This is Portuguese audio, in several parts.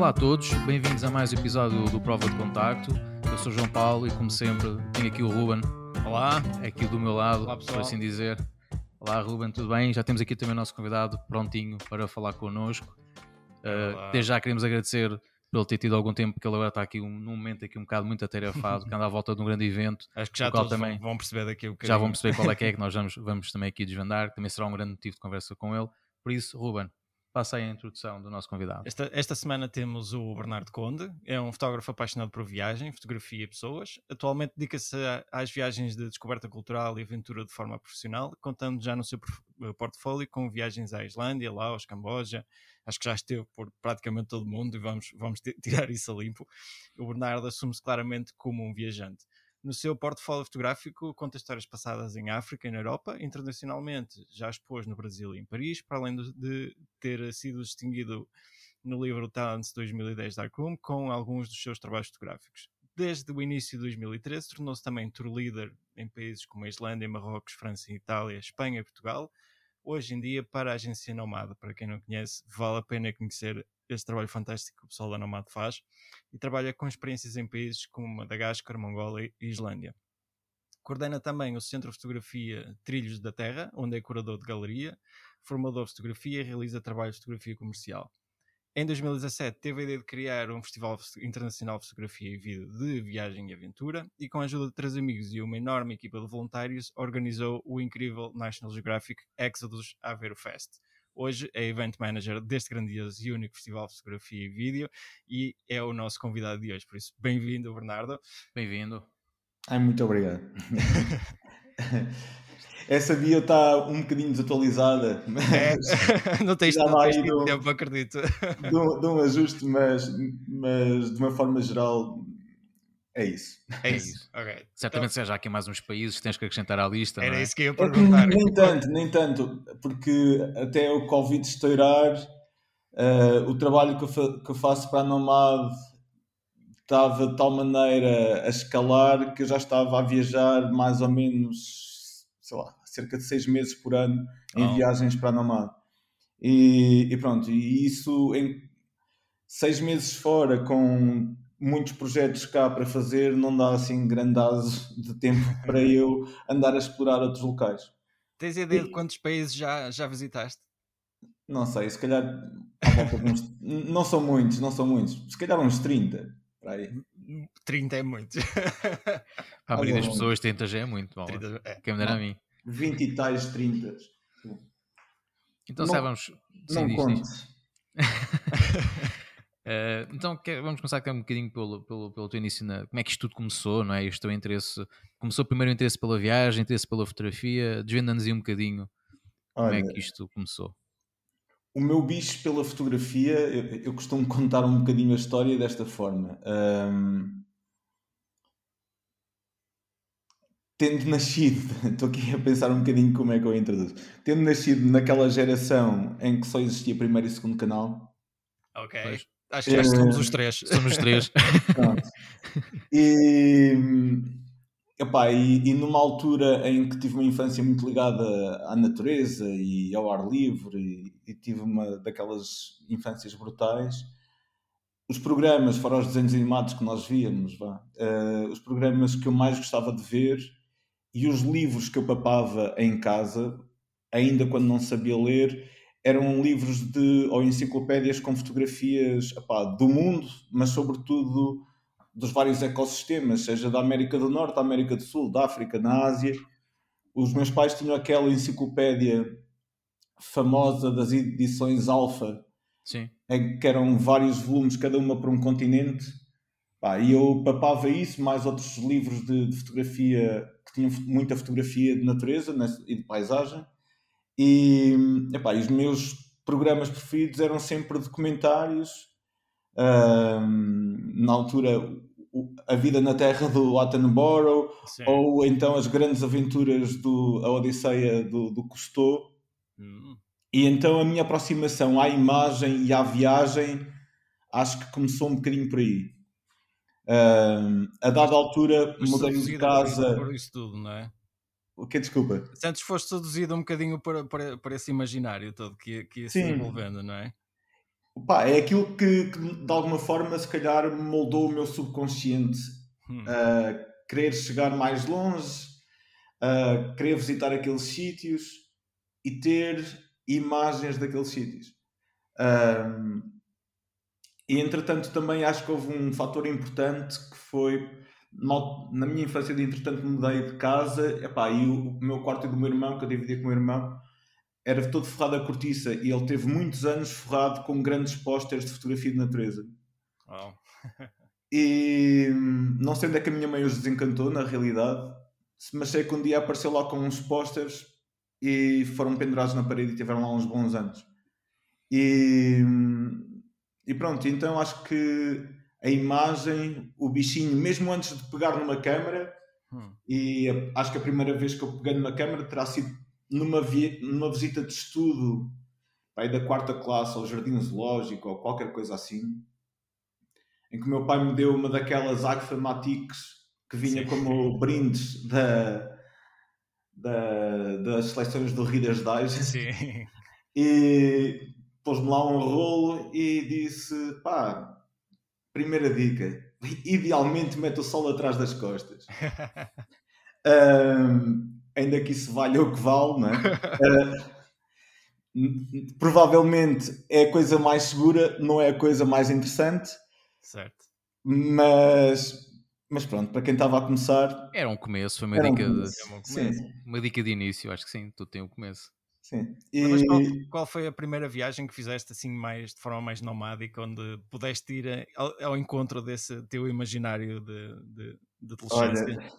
Olá a todos, bem-vindos a mais um episódio do Prova de Contacto. Eu sou João Paulo e, como sempre, tenho aqui o Ruben. Olá, é aqui do meu lado, Olá, por assim dizer. Olá, Ruben, tudo bem? Já temos aqui também o nosso convidado prontinho para falar connosco. Uh, desde já queremos agradecer pelo ter tido algum tempo, porque ele agora está aqui um, num momento aqui um bocado muito atarefado, que anda à volta de um grande evento. Acho que já todos também, vão perceber daqui o que Já vão perceber qual é que é que nós vamos, vamos também aqui desvendar, que também será um grande motivo de conversa com ele. Por isso, Ruben, Passa aí a introdução do nosso convidado. Esta, esta semana temos o Bernardo Conde, é um fotógrafo apaixonado por viagem, fotografia e pessoas. Atualmente dedica-se às viagens de descoberta cultural e aventura de forma profissional, contando já no seu eh, portfólio com viagens à Islândia, Laos, Camboja. Acho que já esteve por praticamente todo o mundo e vamos, vamos tirar isso a limpo. O Bernardo assume-se claramente como um viajante. No seu portfólio fotográfico, conta histórias passadas em África e na Europa. Internacionalmente, já expôs no Brasil e em Paris, para além de ter sido distinguido no livro Talents 2010 Darkroom com alguns dos seus trabalhos fotográficos. Desde o início de 2013, tornou-se também tour leader em países como a Islândia, Marrocos, França, Itália, Espanha e Portugal. Hoje em dia, para a agência Nomada, para quem não conhece, vale a pena conhecer este trabalho fantástico que o pessoal da Nomad faz e trabalha com experiências em países como Madagascar, Mongola e Islândia. Coordena também o Centro de Fotografia Trilhos da Terra, onde é curador de galeria, formador de fotografia e realiza trabalho de fotografia comercial. Em 2017 teve a ideia de criar um Festival Internacional de Fotografia e Vídeo de Viagem e Aventura e com a ajuda de três amigos e uma enorme equipa de voluntários organizou o incrível National Geographic Exodus Aveiro Fest, Hoje é Event Manager deste grandioso e único Festival de Fotografia e Vídeo e é o nosso convidado de hoje. Por isso, bem-vindo, Bernardo. Bem-vindo. Ai, muito obrigado. Essa bio está um bocadinho desatualizada. É, não tens, não tens do, tempo, acredito. De um, de um ajuste, mas, mas de uma forma geral é isso. É isso, ok. Certamente então, seja aqui mais uns países que tens que acrescentar à lista. Era é? isso que eu ia perguntar. Nem tanto, nem tanto, porque até o Covid estourar, uh, o trabalho que eu, que eu, faço para a Nomad estava de tal maneira a escalar que eu já estava a viajar mais ou menos, sei lá, cerca de seis meses por ano em oh. viagens para a Nomad. E, e pronto, e isso em seis meses fora com muitos projetos cá para fazer, não dá assim grandazo de tempo para eu andar a explorar outros locais. Tens ideia de quantos países já, já visitaste? Não sei, se calhar uns, não são muitos, não são muitos, se calhar uns 30. Para aí. 30 é muito. Para a maioria das pessoas, 30 já é muito. Bom, 30, é. Quem me dera a mim. 20 e tais 30. Então, não, vamos. Não conte. Uh, então quer, vamos começar aqui um bocadinho pelo, pelo, pelo teu início, na, como é que isto tudo começou, não é? Este teu interesse, começou primeiro o interesse pela viagem, interesse pela fotografia, desvenda-nos aí um bocadinho Olha, como é que isto começou. O meu bicho pela fotografia, eu, eu costumo contar um bocadinho a história desta forma. Um, tendo nascido, estou aqui a pensar um bocadinho como é que eu introduzo, tendo nascido naquela geração em que só existia primeiro e segundo canal. Ok. Pois Acho que já somos os três. Somos os três. e, epá, e, e, numa altura em que tive uma infância muito ligada à natureza e ao ar livre e, e tive uma daquelas infâncias brutais, os programas, fora os desenhos animados que nós víamos, vá, uh, os programas que eu mais gostava de ver e os livros que eu papava em casa, ainda quando não sabia ler, eram livros de, ou enciclopédias com fotografias epá, do mundo, mas sobretudo dos vários ecossistemas, seja da América do Norte, da América do Sul, da África, na Ásia. Os meus pais tinham aquela enciclopédia famosa das edições Alfa, em que eram vários volumes, cada uma para um continente. e eu papava isso, mais outros livros de, de fotografia, que tinham muita fotografia de natureza né, e de paisagem. E, epá, os meus programas preferidos eram sempre documentários. Um, na altura, A Vida na Terra do Attenborough, Sim. ou então As Grandes Aventuras do A Odisseia do, do Cousteau. Hum. E então a minha aproximação à imagem e à viagem acho que começou um bocadinho por aí. Um, a dada altura, mudei de casa. Por isso tudo, não é? O que desculpa? Antes foste seduzido um bocadinho para, para, para esse imaginário todo que, que ia se desenvolvendo, não é? Pá, é aquilo que, que, de alguma forma se calhar moldou o meu subconsciente hum. a querer chegar mais longe, a querer visitar aqueles sítios e ter imagens daqueles sítios. Um, e entretanto também acho que houve um fator importante que foi na minha infância de entretanto mudei de casa epá, e o, meu quarto e do meu irmão, que eu dividia com o meu irmão, era todo forrado a cortiça e ele teve muitos anos forrado com grandes pósteres de fotografia de natureza. Oh. e não sei onde é que a minha mãe os desencantou, na realidade, mas sei que um dia apareceu lá com uns pósteres e foram pendurados na parede e tiveram lá uns bons anos. E, e pronto, então acho que a imagem, o bichinho, mesmo antes de pegar numa câmera, hum. e acho que a primeira vez que eu peguei numa câmera terá sido numa, vi numa visita de estudo aí da quarta classe ao jardim zoológico ou qualquer coisa assim, em que o meu pai me deu uma daquelas Agfa Matix que vinha Sim. como brindes da, da, das seleções do Reader's Digest. Sim. E pôs-me lá um rolo e disse: pá, primeira dica, idealmente mete o sol atrás das costas. um, ainda que isso valha o que vale, não é? uh, provavelmente é a coisa mais segura, não é a coisa mais interessante. Certo. Mas, mas pronto, para quem estava a começar. Era um começo, foi uma, dica, um de, uma, uma, dica de início, acho que sim, tudo tem um começo. Sim. E... Mas qual, qual, foi a primeira viagem que fizeste assim mais de forma mais nomádica, onde pudeste ir ao, ao encontro desse teu imaginário de, de, de adolescência? Olha,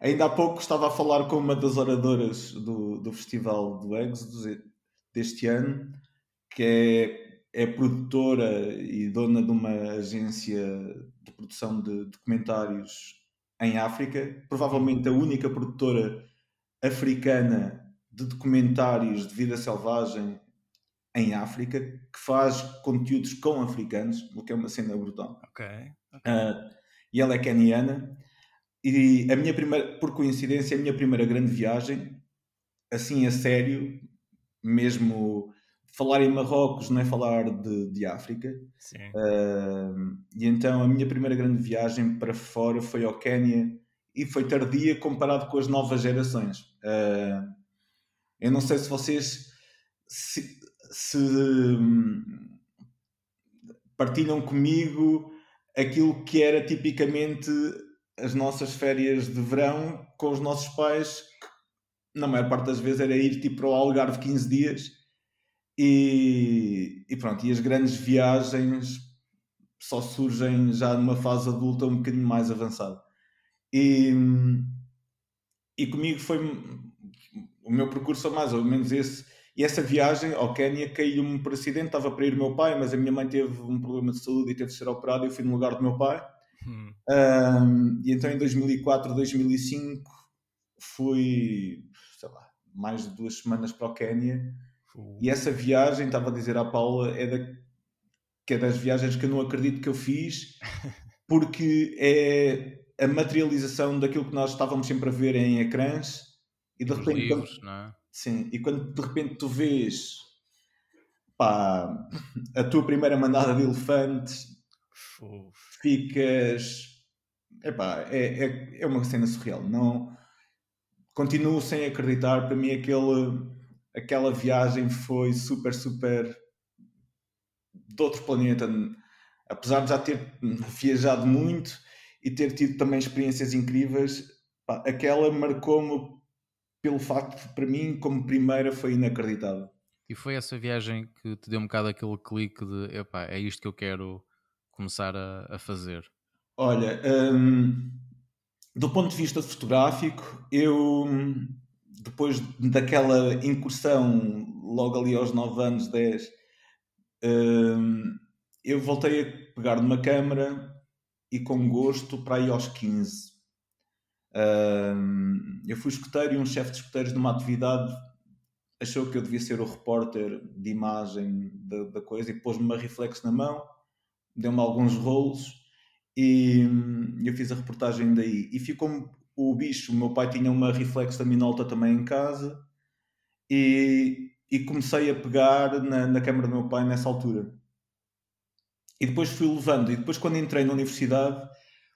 ainda há pouco estava a falar com uma das oradoras do, do Festival do Exodus deste ano, que é, é produtora e dona de uma agência de produção de documentários em África, provavelmente a única produtora africana de documentários de vida selvagem em África que faz conteúdos com africanos, o que é uma cena brutal. Ok. okay. Uh, e ela é keniana. E a minha primeira, por coincidência, a minha primeira grande viagem, assim a sério, mesmo falar em Marrocos não é falar de, de África. Sim. Uh, e então a minha primeira grande viagem para fora foi ao Quénia e foi tardia comparado com as novas gerações. Uh, eu não sei se vocês se, se hum, partilham comigo aquilo que era tipicamente as nossas férias de verão com os nossos pais, que na maior parte das vezes era ir tipo para o Algarve 15 dias e, e pronto, e as grandes viagens só surgem já numa fase adulta um bocadinho mais avançada. E, hum, e comigo foi o meu percurso é mais ou menos esse. E essa viagem ao Quénia caiu-me por acidente. Estava para ir o meu pai, mas a minha mãe teve um problema de saúde e teve de ser operado. E eu fui no lugar do meu pai. Hum. Um, e então em 2004, 2005 fui, sei lá, mais de duas semanas para o Quénia. Uh. E essa viagem, estava a dizer à Paula, é, da, que é das viagens que eu não acredito que eu fiz, porque é a materialização daquilo que nós estávamos sempre a ver em ecrãs e de Os repente. Livros, quando, é? Sim, e quando de repente tu vês pá, a tua primeira mandada de elefantes, Uf. ficas. Epá, é, é, é uma cena surreal. Não, continuo sem acreditar. Para mim, aquele, aquela viagem foi super, super de outro planeta. Apesar de já ter viajado muito e ter tido também experiências incríveis, pá, aquela marcou-me pelo facto de, para mim, como primeira, foi inacreditável. E foi essa viagem que te deu um bocado aquele clique de epá, é isto que eu quero começar a, a fazer? Olha, hum, do ponto de vista fotográfico, eu depois daquela incursão logo ali aos 9 anos, 10, hum, eu voltei a pegar numa câmera e com gosto para ir aos 15 eu fui escoteiro e um chefe de escoteiros numa atividade achou que eu devia ser o repórter de imagem da, da coisa e pôs-me uma reflex na mão, deu-me alguns rolos e eu fiz a reportagem daí. E ficou o bicho, o meu pai tinha uma reflex da Minolta também em casa e, e comecei a pegar na, na câmera do meu pai nessa altura. e depois fui levando. E depois, quando entrei na universidade,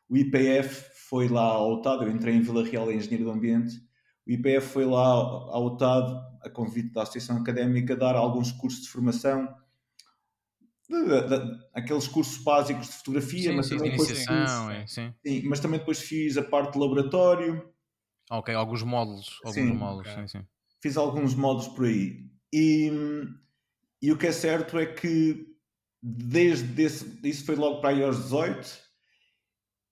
o IPF foi lá ao UTAD. Eu entrei em Vila Real em Engenheiro do Ambiente. O IPF foi lá ao UTAD, a convite da Associação Académica, dar alguns cursos de formação. De, de, de, aqueles cursos básicos de fotografia, Sim, mas, sim, também de depois fiz, é, sim. sim, mas também depois fiz a parte de laboratório, Ok, alguns módulos. Alguns Sim, módulos, ok. sim, sim. fiz alguns modos por aí. E, e o que é certo é que desde esse, isso foi logo para aí aos 18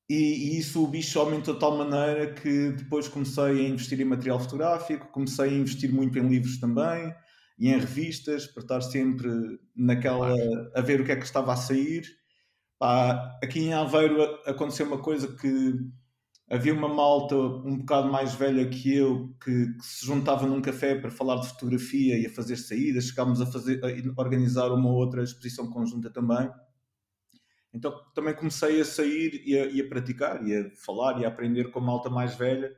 e, e isso o bicho aumentou de tal maneira que depois comecei a investir em material fotográfico, comecei a investir muito em livros também e em revistas para estar sempre naquela a ver o que é que estava a sair. Pá, aqui em Aveiro aconteceu uma coisa que havia uma malta um bocado mais velha que eu que, que se juntava num café para falar de fotografia e a fazer saídas, chegámos a, fazer, a organizar uma outra exposição conjunta também. Então também comecei a sair e a, e a praticar, e a falar e a aprender com a malta mais velha.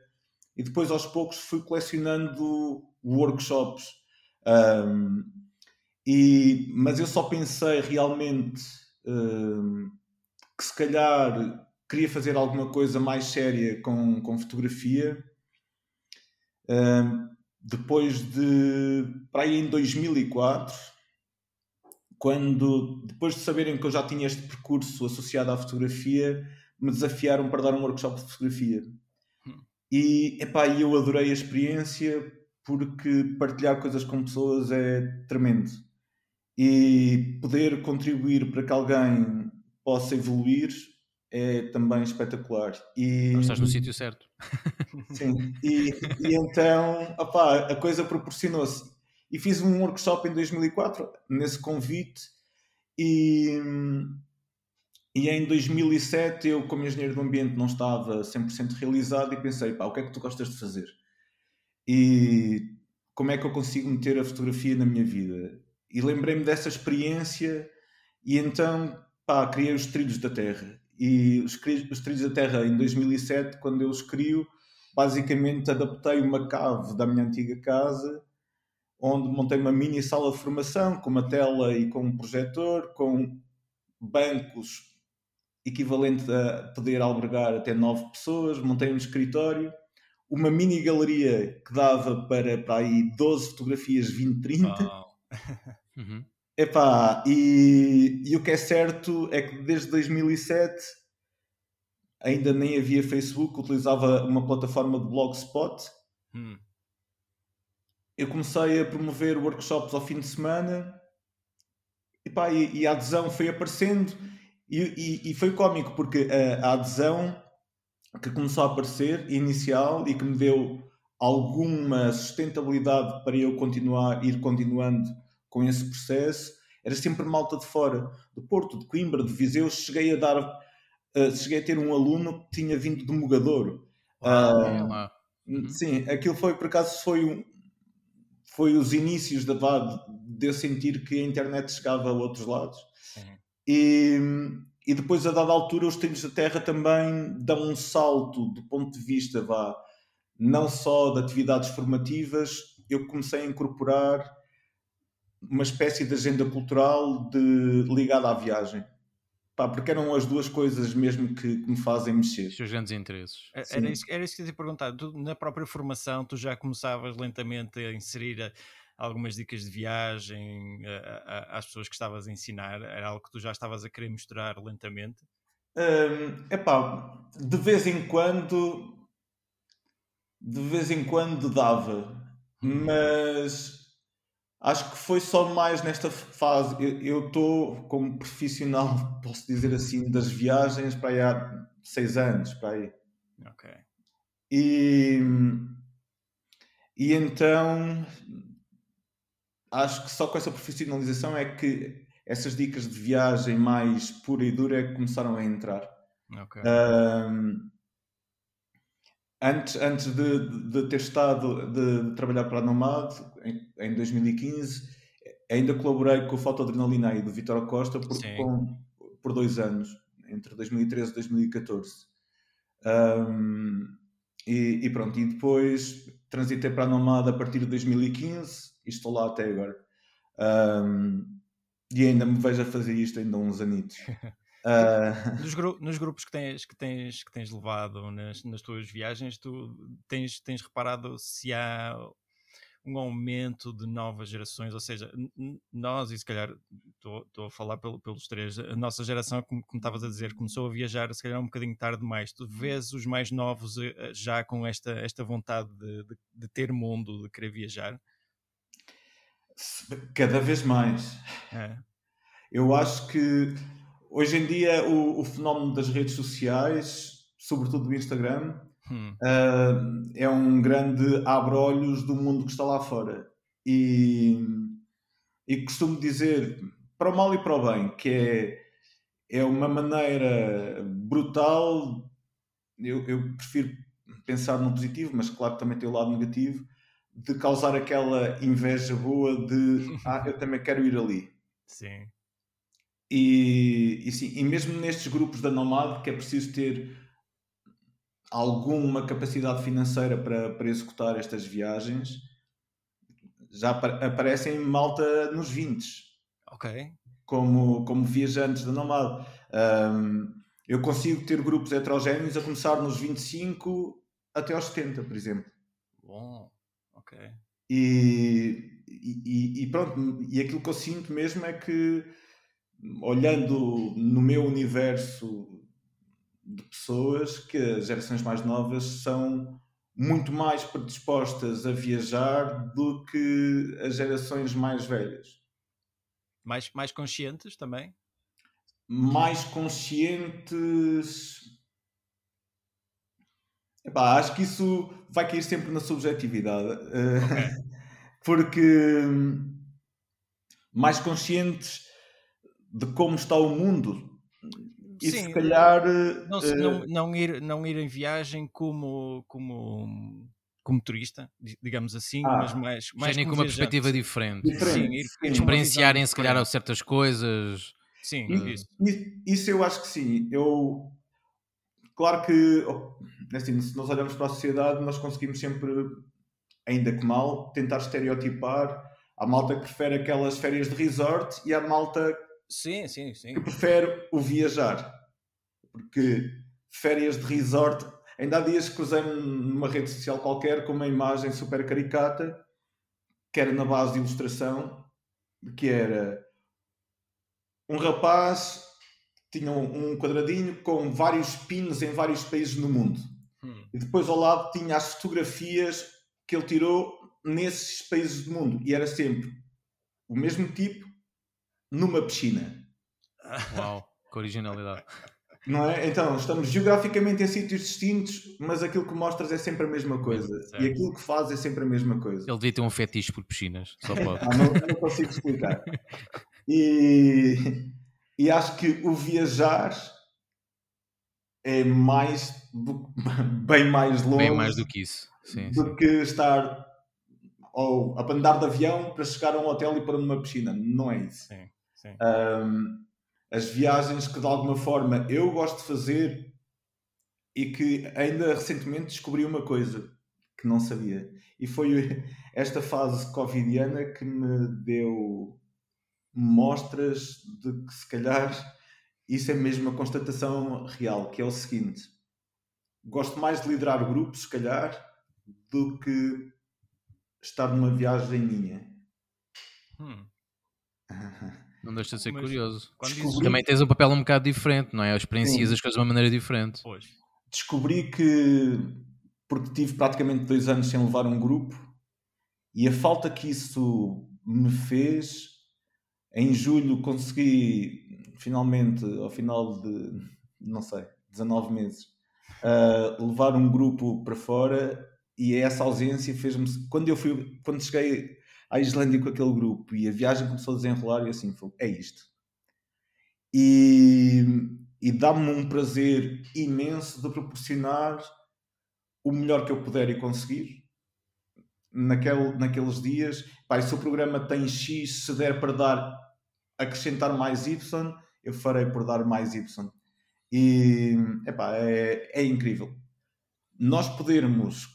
E depois aos poucos fui colecionando workshops. Um, e, mas eu só pensei realmente um, que se calhar queria fazer alguma coisa mais séria com, com fotografia. Um, depois de, para aí em 2004, quando, depois de saberem que eu já tinha este percurso associado à fotografia, me desafiaram para dar um workshop de fotografia. E epá, eu adorei a experiência porque partilhar coisas com pessoas é tremendo. E poder contribuir para que alguém possa evoluir é também espetacular. E, estás no sítio certo. Sim, e, e então opá, a coisa proporcionou-se. E fiz um workshop em 2004, nesse convite, e, e em 2007 eu, como engenheiro do ambiente, não estava 100% realizado e pensei, pá, o que é que tu gostas de fazer? E como é que eu consigo meter a fotografia na minha vida? E lembrei-me dessa experiência e então, pá, criei os Trilhos da Terra. E os, os Trilhos da Terra, em 2007, quando eu os crio, basicamente adaptei uma cave da minha antiga casa, onde montei uma mini sala de formação, com uma tela e com um projetor, com bancos equivalente a poder albergar até nove pessoas, montei um escritório, uma mini galeria que dava para, para aí 12 fotografias 20-30. Uau. Uhum. Epá, e, e o que é certo é que desde 2007 ainda nem havia Facebook, utilizava uma plataforma de blogspot. Hum. Eu comecei a promover workshops ao fim de semana epá, e, e a adesão foi aparecendo e, e- e foi cómico porque a, a adesão que começou a aparecer inicial e que me deu alguma sustentabilidade para eu continuar, ir continuando com esse processo, era sempre malta de fora, do Porto, de Coimbra, de Viseu. Cheguei a dar, eh, cheguei a ter um aluno que tinha vindo de Mogador. Ah, É lá. Uhum. Sim, aquilo foi, por acaso, foi, um, foi os inícios da VAD, de eu sentir que a internet chegava a outros lados. Sim. E, e depois, a dada altura, os trilhos da Terra também dão um salto do ponto de vista, vá, não só de atividades formativas, eu comecei a incorporar uma espécie de agenda cultural de, ligada à viagem. Pá, porque eram as duas coisas mesmo que, que me fazem mexer. Os seus grandes interesses. É- Sim. Era isso, era isso que eu te ia perguntar. Tu, na própria formação, tu já começavas lentamente a inserir a- algumas dicas de viagem a- a- às pessoas que estavas a ensinar? Era algo que tu já estavas a querer mostrar lentamente? Hum, epá, de vez em quando de vez em quando dava mas acho que foi só mais nesta fase eu estou como profissional posso dizer assim das viagens para aí há seis anos para aí Ok. e, e então acho que só com essa profissionalização é que essas dicas de viagem mais pura e dura é que começaram a entrar Ok. Ahm, antes, antes de, de ter estado de, de trabalhar para a Nomad em, em 2015 ainda colaborei com o Fotodrenalina aí do Vitor Costa por, com- por dois anos entre 2013 e 2014 Ahm, e, e pronto, e depois transitei para a Nomad a partir de 2015 e estou lá até agora. Ahm, E ainda me vejo a fazer isto ainda há uns anitos. Uh... Nos, gru nos, grupos que tens, que tens, que tens levado nas, nas tuas viagens, tu tens, tens reparado se há um aumento de novas gerações, ou seja, nós, e se calhar estou a falar pelo, pelos três, a nossa geração, como, como estavas a dizer, começou a viajar se calhar um bocadinho tarde demais. Tu vês os mais novos eh, eh, já com esta, esta vontade de, de, de ter mundo, de querer viajar? Cada vez mais. É. Eu acho que hoje em dia o, o fenómeno das redes sociais, sobretudo do Instagram, hum. uh, é um grande abre-olhos do mundo que está lá fora. E, e costumo dizer, para o mal e para o bem, que é, é uma maneira brutal. Eu, eu prefiro pensar no positivo, mas claro que também tem o lado negativo, de causar aquela inveja boa de ah, eu também quero ir ali. Sim. E, e, sim, e mesmo nestes grupos da Nomad, que é preciso ter alguma capacidade financeira para, para executar estas viagens, já aparecem malta nos 20. Ok. Como, como viajantes da Nomad. Um, eu consigo ter grupos heterogéneos a começar nos 25 até aos 70, por exemplo. Bom, ok. E, e, e, pronto, e aquilo que eu sinto mesmo é que, olhando no meu universo de pessoas que as gerações mais novas são muito mais predispostas a viajar do que as gerações mais velhas. Mais, mais conscientes também? Mais conscientes. Epá, acho que isso vai cair sempre na subjetividade. Okay. Porque mais conscientes de como está o mundo e Sim, se calhar. Não, não, não, ir, não ir em viagem como, como, como turista, digamos assim, ah, mas mais. mais com uma perspectiva diferente. diferente. Sim, ir, experienciarem, se calhar, certas coisas. Sim, isso. isso eu acho que sim. Eu. Claro que, assim, se nós olharmos para a sociedade, nós conseguimos sempre, ainda que mal, tentar estereotipar. a malta que prefere aquelas férias de resort e a malta Sim, sim, sim. Que prefere o viajar. Porque férias de resort. Ainda há dias que cruzei-me numa rede social qualquer com uma imagem super caricata, que era na base de ilustração, que era um rapaz tinha um quadradinho com vários pinos em vários países no mundo. Hum. E depois ao lado tinha as fotografias que ele tirou nesses países do mundo. E era sempre o mesmo tipo, numa piscina. Uau, que originalidade. Não é? Então, estamos geograficamente em sítios distintos, mas aquilo que mostras é sempre a mesma coisa. E aquilo que faz é sempre a mesma coisa. Ele devia ter um fetiche por piscinas, só pode. ah, não, não, consigo explicar. E, e acho que o viajar é mais do, bem mais longe. Bem mais do que isso. Sim, do sim. que estar ou a andar de avião para chegar a um hotel e para numa piscina. Não é isso. Sim. Um, as viagens que de alguma forma eu gosto de fazer e que ainda recentemente descobri uma coisa que não sabia. E foi esta fase covidiana que me deu mostras de que se calhar isso é mesmo uma constatação real, que é o seguinte. Gosto mais de liderar grupos, se calhar, do que estar numa viagem minha. Hum. Não deixa de ser Mas curioso. Descobri... Também tens um papel um bocado diferente, não é? Experiencias Sim. as coisas de uma maneira diferente. Pois. Descobri que, porque tive praticamente dois anos sem levar um grupo, e a falta que isso me fez, em julho consegui finalmente, ao final de, não sei, 19 meses, uh, levar um grupo para fora e essa ausência fez-me. Quando eu fui, quando cheguei à Islândia com aquele grupo e a viagem começou a desenrolar e assim, foi, é isto. E, e dá-me um prazer imenso de proporcionar o melhor que eu puder e conseguir naquele, naqueles dias. Pá, se o programa tem X, se der para dar, acrescentar mais Y, eu farei por dar mais Y. E epá, é, é incrível. Nós podermos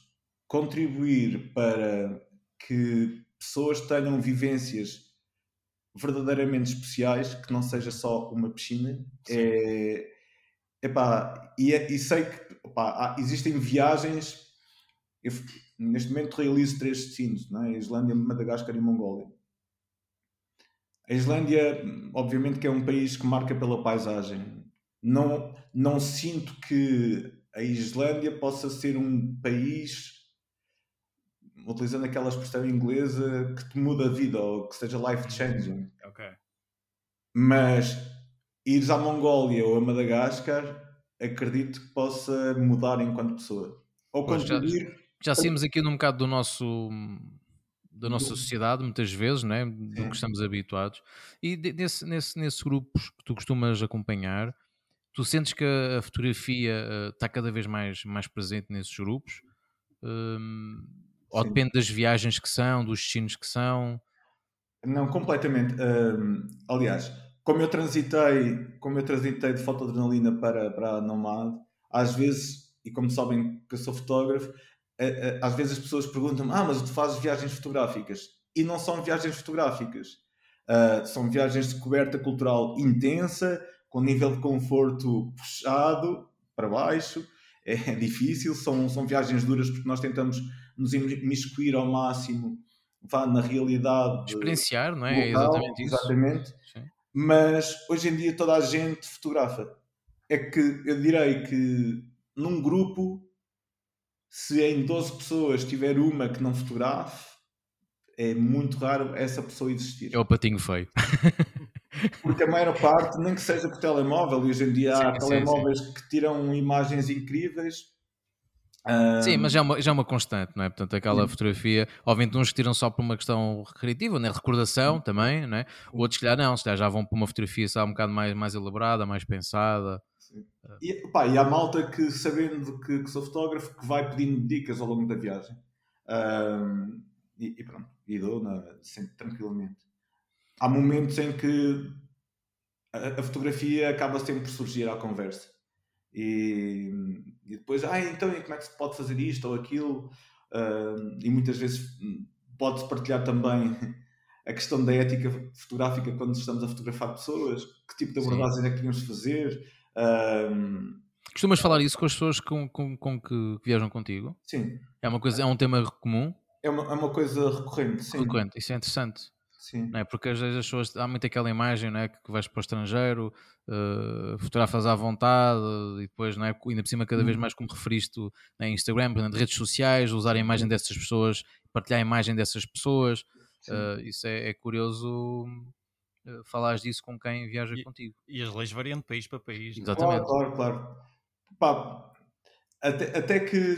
contribuir para que pessoas tenham vivências verdadeiramente especiais, que não seja só uma piscina. É, epá, e, é, e sei que epá, há, existem viagens. Eu, neste momento realizo três destinos: não é? Islândia, Madagascar e Mongólia. A Islândia, obviamente, que é um país que marca pela paisagem. Não, não sinto que a Islândia possa ser um país, utilizando aquela expressão inglesa, que te muda a vida ou que seja life changing. Ok. Mas ires à Mongólia ou a Madagascar, acredito que possa mudar enquanto pessoa. Ou Pois, já-. Já saímos aqui num bocado do nosso da nossa sociedade, muitas vezes, né? do que estamos habituados. E nesse, nesse, nesses grupos que tu costumas acompanhar, tu sentes que a fotografia eh, está cada vez mais, mais presente nesses grupos? Hum, ou Sim. depende das viagens que são, dos destinos que são? Não, completamente. Aliás, como eu transitei, como eu transitei de fotoadrenalina para, para a Nomad, às vezes, e como sabem que eu sou fotógrafo, às vezes as pessoas perguntam-me: Ah, mas tu fazes viagens fotográficas? E não são viagens fotográficas. Ah, são viagens de coberta cultural intensa, com nível de conforto puxado para baixo. É difícil, são, são viagens duras porque nós tentamos nos imiscuir ao máximo vá na realidade Experienciar, não é? É local, exatamente isso. exatamente. Sim. Mas hoje em dia toda a gente fotografa. É que eu direi que num grupo, se em 12 pessoas tiver uma que não fotografe, é muito raro essa pessoa existir. É o patinho feio. Porque a maior parte, nem que seja por telemóvel, e hoje em dia há Sim, sim, telemóveis que tiram imagens incríveis. Ah, Sim, mas já é uma, já é uma constante, não é? Portanto, aquela Sim. fotografia, obviamente uns que tiram só por uma questão recreativa, né? recordação também, não é? Outros, se calhar, não, se calhar já vão para uma fotografia sabe, um bocado mais, mais elaborada, mais pensada. E, pá, e há malta que, sabendo que, que sou fotógrafo, que vai pedindo dicas ao longo da viagem. Ahm, e, e pronto, e dou na, sempre tranquilamente. Há momentos em que a, a fotografia acaba sempre por surgir à conversa. E, e depois, ah, então e como é que se pode fazer isto ou aquilo? Ahm, e muitas vezes hum, pode-se partilhar também a questão da ética fotográfica quando estamos a fotografar pessoas, que tipo de abordagem é que tínhamos de fazer. Ahm, Costumas falar isso com as pessoas com, com, com que viajam contigo? sim, É, uma coisa, é um tema comum, é uma, é uma coisa recorrente. Sim, frequente, isso é interessante. Sim. Não é? Porque às vezes as pessoas, há muito aquela imagem não é? que vais para o estrangeiro, eh, fotografas à vontade e depois, não é? ainda por cima, cada vez Uhum. mais como referiste na Instagram, portanto, redes sociais, usar a imagem dessas pessoas, partilhar a imagem dessas pessoas. eh, isso é, é curioso uh, falares disso com quem viaja E- contigo. E as leis variam de país para país. é? Exatamente. Claro, claro, claro. Pá, até, até que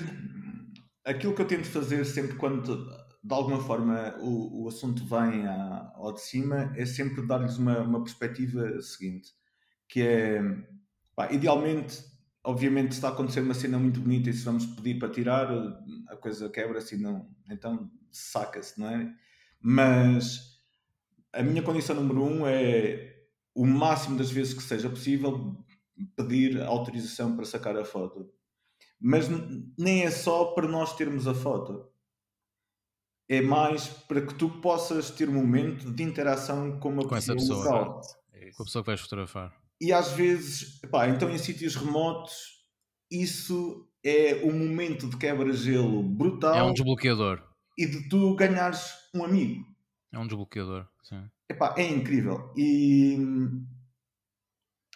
aquilo que eu tento fazer sempre quando de alguma forma o, o assunto vem à- ao de cima é sempre dar-lhes uma, uma perspectiva seguinte, que é pá, idealmente, obviamente se está a acontecer uma cena muito bonita e se vamos pedir para tirar, a coisa quebra-se não, então saca-se, não é? Mas a minha condição número um é o máximo das vezes que seja possível pedir autorização para sacar a foto. Mas nem é só para nós termos a foto. É mais para que tu possas ter um momento de interação com uma Com essa pessoa pessoa. local. É. Com a pessoa que vais fotografar. E às vezes, pá, então em sítios remotos, isso é um momento de quebra-gelo brutal É um desbloqueador. e de tu ganhares um amigo. É um desbloqueador. Sim. Epá, é incrível. E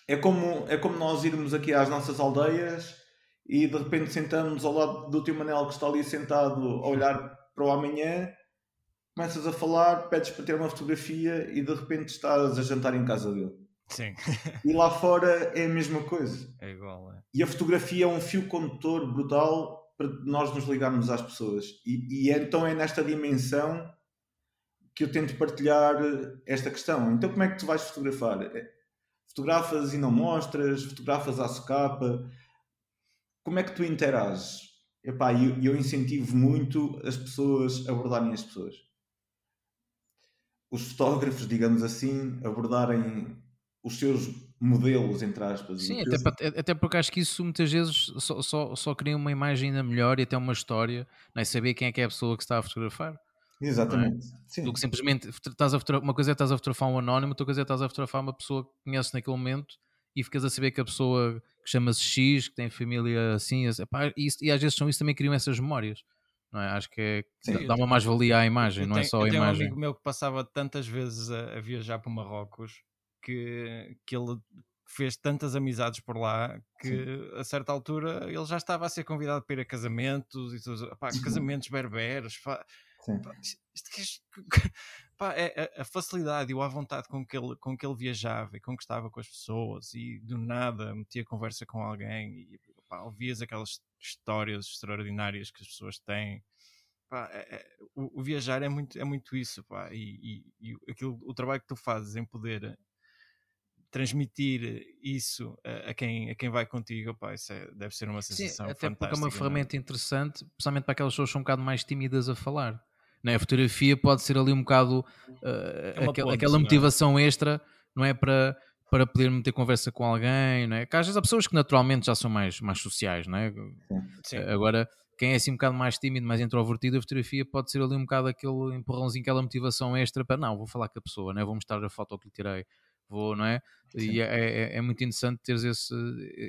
é como, é como nós irmos aqui às nossas aldeias e de repente sentamos ao lado do tio Manel que está ali sentado a olhar para o amanhã, começas a falar, pedes para ter uma fotografia e de repente estás a jantar em casa dele. Sim, E lá fora é a mesma coisa. é igual. É. E a fotografia é um fio condutor brutal para nós nos ligarmos às pessoas. E, e então é nesta dimensão que eu tento partilhar esta questão. Então, como é que tu vais fotografar? É, Fotografas e não mostras? Fotografas à socapa? Como é que tu interages? Epá, eu, eu incentivo muito as pessoas a abordarem as pessoas. Os fotógrafos, digamos assim, abordarem os seus modelos, entre aspas. Sim, E até, até porque acho que isso muitas vezes só, só, só cria uma imagem ainda melhor e até uma história, não é? saber quem é que é a pessoa que está a fotografar. Exatamente. É? Do que simplesmente estás a uma coisa é estás a fotografar um anónimo, outra coisa é estás a fotografar uma pessoa que conheces naquele momento e ficas a saber que a pessoa que chama-se X, que tem família assim, epá, e, e, às vezes são isso também criam essas memórias. Não é? Acho que é, Sim, dá uma mais-valia à imagem, não é tenho, é só a imagem. Eu tenho um amigo meu que passava tantas vezes a, a viajar para Marrocos que, que ele fez tantas amizades por lá que Sim. a certa altura ele já estava a ser convidado para ir a casamentos e tudo, pá, casamentos berberes. Pá, pá, isto, pá, é, a, a, facilidade e a vontade com que, ele, com que ele viajava e conquistava com as pessoas e do nada metia conversa com alguém e pá, ouvias aquelas histórias extraordinárias que as pessoas têm. Pá, é, é, o, o, viajar é muito, é muito isso, pá, e, e, e aquilo, o trabalho que tu fazes em poder transmitir isso a, a, quem, a quem vai contigo, opa, isso é, deve ser uma sensação Sim, até porque é uma é? ferramenta interessante, especialmente para aquelas pessoas que são um bocado mais tímidas a falar. Né? A fotografia pode ser ali um bocado uh, é aquel, ponte, aquela motivação é? extra, não é? Para, para poder meter conversa com alguém, não é? Que às vezes há pessoas que naturalmente já são mais, mais sociais, não é? Sim. Agora, quem é assim um bocado mais tímido, mais introvertido, a fotografia pode ser ali um bocado aquele empurrãozinho, aquela motivação extra para não, vou falar com a pessoa, não é? vou mostrar a foto que lhe tirei, vou, não é? Sim. E é, é, é, muito interessante teres esse,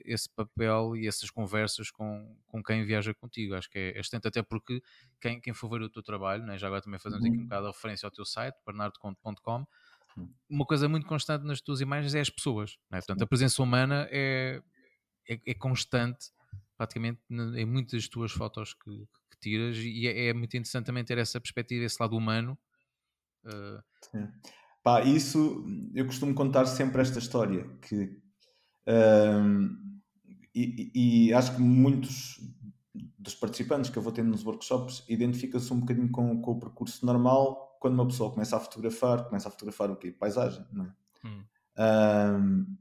esse papel e essas conversas com, com quem viaja contigo. Acho que é, é excelente, até porque quem, quem for ver o teu trabalho, né? já agora também fazemos uhum. aqui um uhum. bocado a referência ao teu site, bernardoconte.com. Uma coisa muito constante nas tuas imagens é as pessoas, né? portanto, a presença humana é, é, é constante praticamente em muitas das tuas fotos que, que tiras, e é, é, muito interessante também ter essa perspectiva, esse lado humano. Uh, Sim. Pá, isso eu costumo contar sempre esta história que um, e, e, acho que muitos dos participantes que eu vou tendo nos workshops identificam-se um bocadinho com, com, o percurso normal quando uma pessoa começa a fotografar, começa a fotografar o quê? Paisagem, não é? Hum. Um,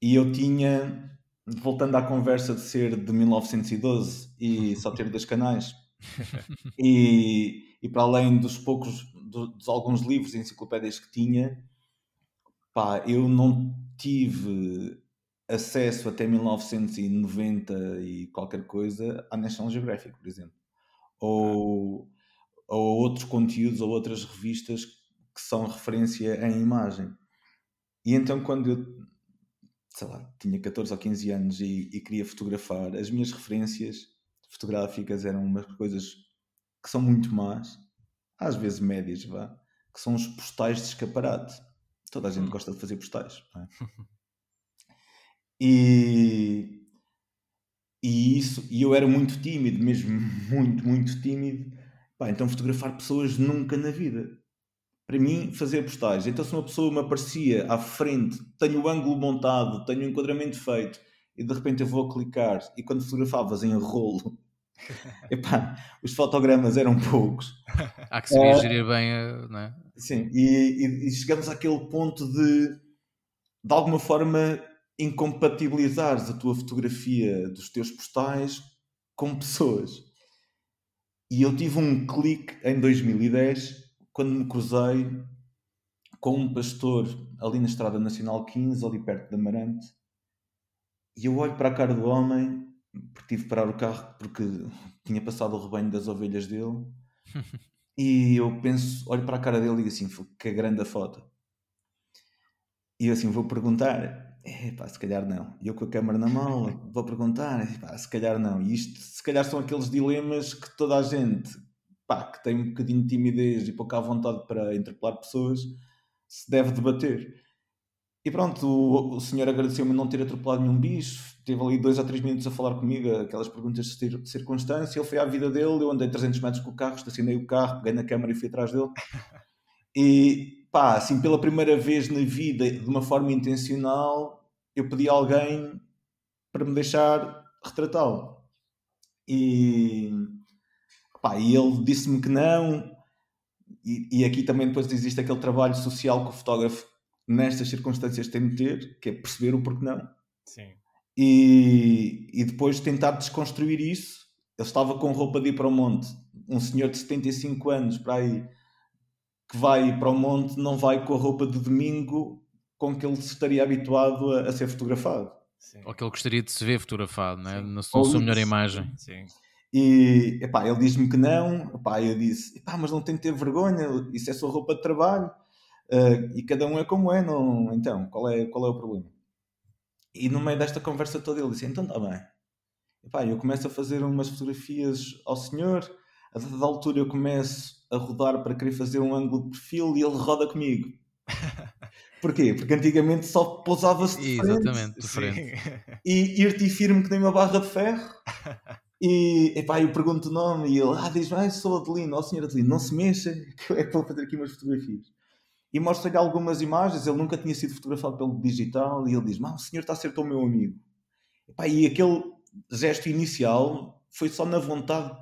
e eu tinha, voltando à conversa de ser de 1912 e só ter dois canais, e, e para além dos poucos dos alguns livros e enciclopédias que tinha, pá, eu não tive acesso até 1990 e qualquer coisa à National Geographic, por exemplo. Ou, ou outros conteúdos ou outras revistas que são referência em imagem. E então quando eu, sei lá, tinha 14 ou 15 anos e, e queria fotografar, as minhas referências fotográficas eram umas coisas que são muito más às vezes médias, vá, que são os postais de escaparate. Toda a gente hum. gosta de fazer postais. É? e, e isso, e eu era muito tímido, mesmo muito, muito tímido. Pá, então fotografar pessoas nunca na vida. Para mim, fazer postais. Então, se uma pessoa me aparecia à frente, tenho o ângulo montado, tenho o enquadramento feito, e de repente eu vou clicar, e quando fotografavas em rolo, Epá, os fotogramas eram poucos. Há que saber uh, gerir bem, não é? Sim, e, e, e, chegamos àquele ponto de, de alguma forma, incompatibilizares a tua fotografia dos teus postais com pessoas. E eu tive um clique em 2010 quando me cruzei com um pastor ali na Estrada Nacional 15, ali perto de Amarante, e eu olho para a cara do homem porque tive de parar o carro porque tinha passado o rebanho das ovelhas dele. e eu penso, olho para a cara dele e digo assim: que grande a foto. E eu assim vou perguntar: é pá, se calhar não. E eu com a câmera na mão vou perguntar: pá, se calhar não. E isto, se calhar, são aqueles dilemas que toda a gente pá, que tem um bocadinho de timidez e pouca vontade para interpelar pessoas se deve debater. E pronto, o, o senhor agradeceu-me não ter atropelado nenhum bicho, teve ali dois ou três minutos a falar comigo, aquelas perguntas de circunstância. Ele foi à vida dele, eu andei 300 metros com o carro, estacionei o carro, peguei na câmara e fui atrás dele. E pá, assim, pela primeira vez na vida, de uma forma intencional, eu pedi a alguém para me deixar retratá-lo. E, pá, e ele disse-me que não. E, e aqui também depois existe aquele trabalho social que o fotógrafo nestas circunstâncias tem de ter, que é perceber o porquê não. Sim. E, e depois tentar desconstruir isso. Ele estava com roupa de ir para o monte. Um senhor de 75 anos para aí que vai para o monte não vai com a roupa de domingo com que ele estaria habituado a, a ser fotografado. Sim. Ou que ele gostaria de se ver fotografado, né? na sua, sua melhor imagem. Sim. E epá, ele diz-me que não, epá, eu disse, epá, mas não tem que ter vergonha, isso é sua roupa de trabalho uh, e cada um é como é, não... então qual é, qual é o problema? E no meio desta conversa toda ele disse, então está bem. Epá, eu começo a fazer umas fotografias ao senhor, a dada altura eu começo a rodar para querer fazer um ângulo de perfil e ele roda comigo. Porquê? Porque antigamente só pousava-se de frente. Exatamente, de frente. E ir-te firme que nem uma barra de ferro. E epá, eu pergunto o nome e ele ah, diz-me, ah, sou Adelino, ó oh, senhor Adelino, não se mexa, que é para fazer aqui umas fotografias. E mostra-lhe algumas imagens, ele nunca tinha sido fotografado pelo digital e ele diz, ah, o senhor está a ser tão meu amigo. Epá, e aquele gesto inicial foi só na vontade,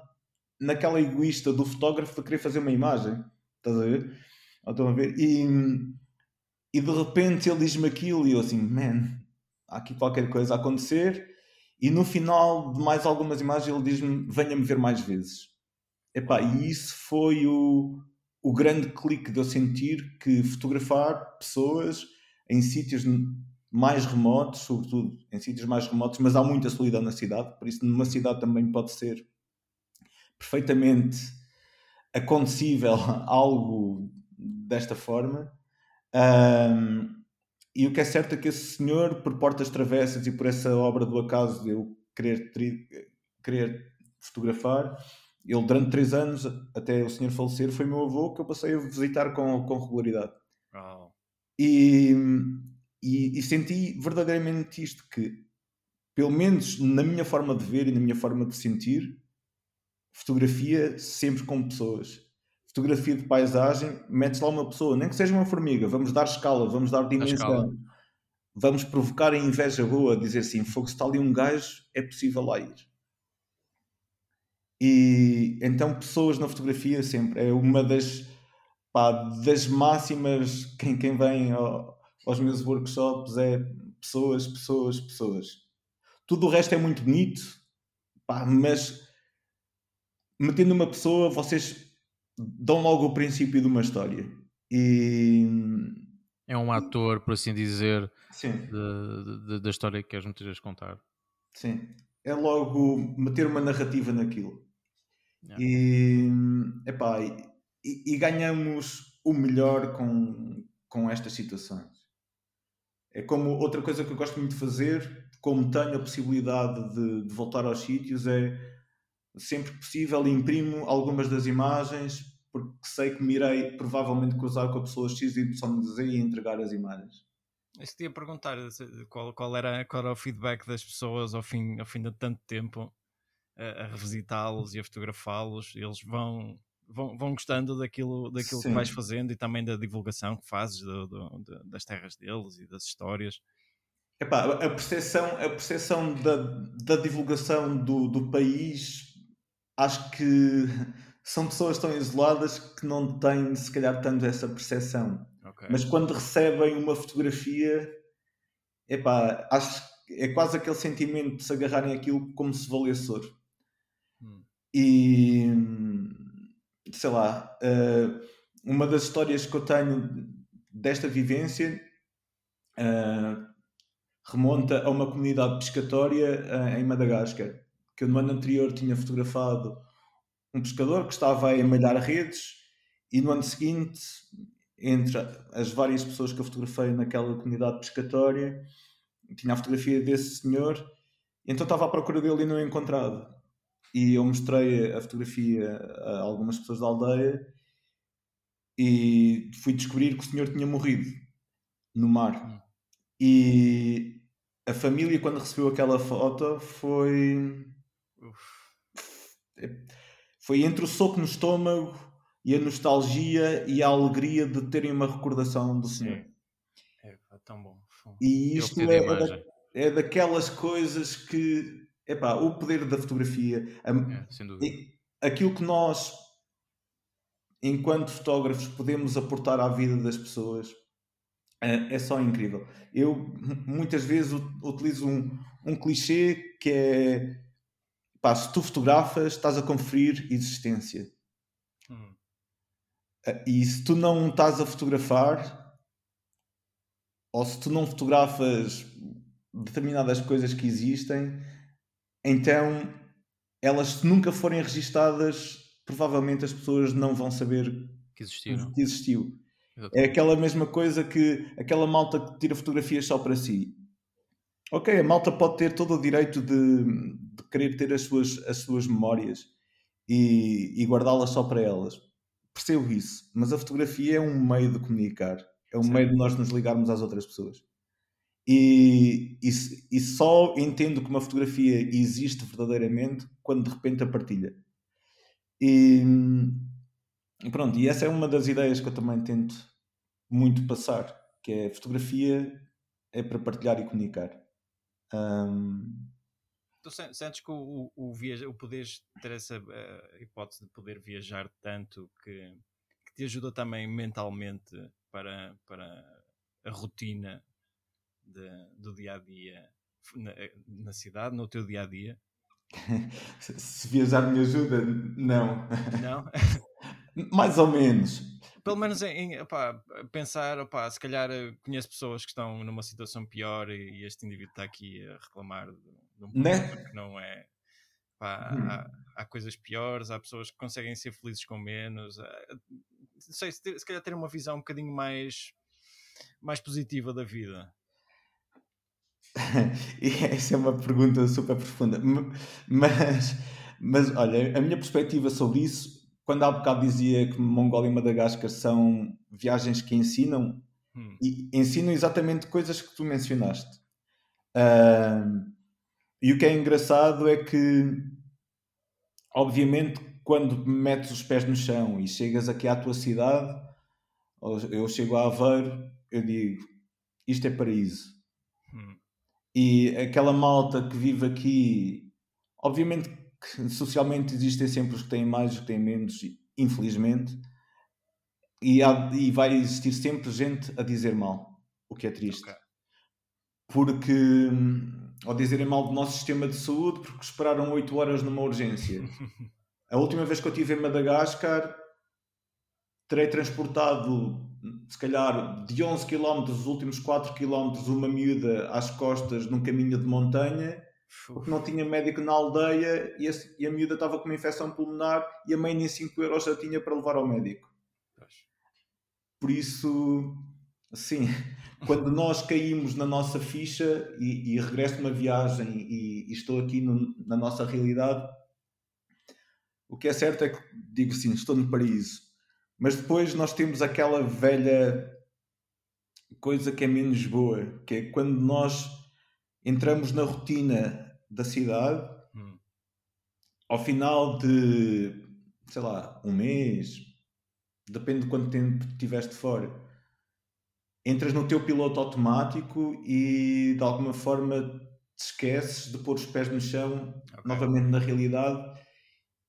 naquela egoísta do fotógrafo de querer fazer uma imagem. Estás a ver? Estão a ver? E, e de repente ele diz-me aquilo e eu assim, man, há aqui qualquer coisa a acontecer e no final de mais algumas imagens ele diz-me: venha-me ver mais vezes. Epá, e isso foi o, o grande clique de eu sentir que fotografar pessoas em sítios mais remotos, sobretudo em sítios mais remotos, mas há muita solidão na cidade, por isso numa cidade também pode ser perfeitamente acontecível algo desta forma. Um, e o que é certo é que esse senhor, por portas travessas e por essa obra do acaso de eu querer, querer fotografar, ele durante três anos, até o senhor falecer, foi meu avô que eu passei a visitar com, com regularidade. Oh. E, e, e, senti verdadeiramente isto, que pelo menos na minha forma de ver e na minha forma de sentir, fotografia sempre com pessoas fotografia de paisagem, metes lá uma pessoa, nem que seja uma formiga, vamos dar escala, vamos dar dimensão, vamos provocar a inveja boa, dizer assim, fogo, se está ali um gajo, é possível lá ir. E então pessoas na fotografia sempre é uma das, pá, das máximas quem, quem vem ao, aos meus workshops é pessoas, pessoas, pessoas. Tudo o resto é muito bonito, pá, mas metendo uma pessoa, vocês dão logo o princípio de uma história. E é um ator, por assim dizer, de, de, da história que queres muitas vezes contar. Sim, é logo meter uma narrativa naquilo. Yeah. E, epá, e, e ganhamos o melhor com, com estas situações. É como outra coisa que eu gosto muito de fazer, como tenho a possibilidade de, de voltar aos sítios, é sempre que possível imprimo algumas das imagens porque sei que me irei provavelmente cruzar com a pessoa X e só me dizer e entregar as imagens. Isso te ia perguntar qual, qual, era, qual era o feedback das pessoas ao fim, ao fim de tanto tempo a, a revisitá-los e a fotografá-los. Eles vão, vão, vão gostando daquilo, daquilo que vais fazendo e também da divulgação que fazes do, do, das terras deles e das histórias. Epá, a percepção, a percepção da, da divulgação do, do país acho que são pessoas tão isoladas que não têm, se calhar, tanto essa percepção. Okay. Mas quando recebem uma fotografia, epá, acho é quase aquele sentimento de se agarrarem aquilo como se valesse ouro. Hum. E sei lá, uh, uma das histórias que eu tenho desta vivência uh, remonta a uma comunidade pescatória uh, em Madagascar que eu no ano anterior tinha fotografado um pescador que estava a emalhar redes e no ano seguinte, entre as várias pessoas que eu fotografei naquela comunidade pescatória, tinha a fotografia desse senhor, então estava à procura dele e não encontrado. E eu mostrei a fotografia a algumas pessoas da aldeia e fui descobrir que o senhor tinha morrido no mar. E a família, quando recebeu aquela foto, foi. Foi entre o soco no estômago e a nostalgia e a alegria de terem uma recordação do Senhor. É, é tão bom. E isto é, é, da, é, daquelas coisas que. Epá, o poder da fotografia. A, é, sem dúvida. Aquilo que nós, enquanto fotógrafos, podemos aportar à vida das pessoas é, é só incrível. Eu muitas vezes utilizo um, um clichê que é Pá, se tu fotografas, estás a conferir existência. Hum. Eh, e se tu não estás a fotografar, ou se tu não fotografas determinadas coisas que existem, então elas se nunca forem registadas, provavelmente as pessoas não vão saber que, existiram. que existiu. É aquela mesma coisa que aquela malta que tira fotografias só para si. Ok, a malta pode ter todo o direito de, de querer ter as suas, as suas memórias e, e guardá-las só para elas. Percebo isso, mas a fotografia é um meio de comunicar, é um Sim. meio de nós nos ligarmos às outras pessoas. E, e, e, só entendo que uma fotografia existe verdadeiramente quando de repente a partilha. E, pronto, e essa é uma das ideias que eu também tento muito passar, que é fotografia é para partilhar e comunicar. Um... Tu sentes que o, o, o, o poderes ter essa uh, hipótese de poder viajar tanto que, que te ajuda também mentalmente para, para a rotina de, do dia a dia na, na, cidade, no teu dia a dia? Se viajar me ajuda, não. Não? Mais ou menos. Pelo menos em, em pensar, opá, se calhar eh, conheço pessoas que estão numa situação pior e, e este indivíduo está aqui a reclamar de, um né? problema né? que não é. Pá, hum. há, há, coisas piores, há pessoas que conseguem ser felizes com menos. Não sei, se, se calhar ter uma visão um bocadinho mais, mais positiva da vida. Essa é uma pergunta super profunda. Mas, mas olha, a minha perspectiva sobre isso, quando há bocado dizia que Mongólia e Madagascar são viagens que ensinam, hum. e ensinam exatamente coisas que tu mencionaste. Uh, e o que é engraçado é que, obviamente, quando metes os pés no chão e chegas aqui à tua cidade, eu chego a Aveiro, eu digo: isto é paraíso. Hum. E aquela malta que vive aqui, obviamente que socialmente existem sempre os que têm mais, os que têm menos, infelizmente, e, há, e vai existir sempre gente a dizer mal, o que é triste. Okay. Porque, ao dizerem mal do nosso sistema de saúde, porque esperaram 8 horas numa urgência. A última vez que eu estive em Madagascar, terei transportado se calhar de 11 km, os últimos 4 km, uma miúda às costas num caminho de montanha, porque não tinha médico na aldeia e a, e a miúda estava com uma infecção pulmonar e a mãe nem 5 euros já tinha para levar ao médico. Por isso, sim, quando nós caímos na nossa ficha e, e regresso de uma viagem e, e estou aqui no, na nossa realidade, o que é certo é que digo sim, estou no paraíso mas depois nós temos aquela velha coisa que é menos boa, que é quando nós entramos na rotina da cidade, hum. ao final de, sei lá, um mês, depende de quanto tempo estiveste fora, entras no teu piloto automático e de alguma forma te esqueces de pôr os pés no chão okay. novamente na realidade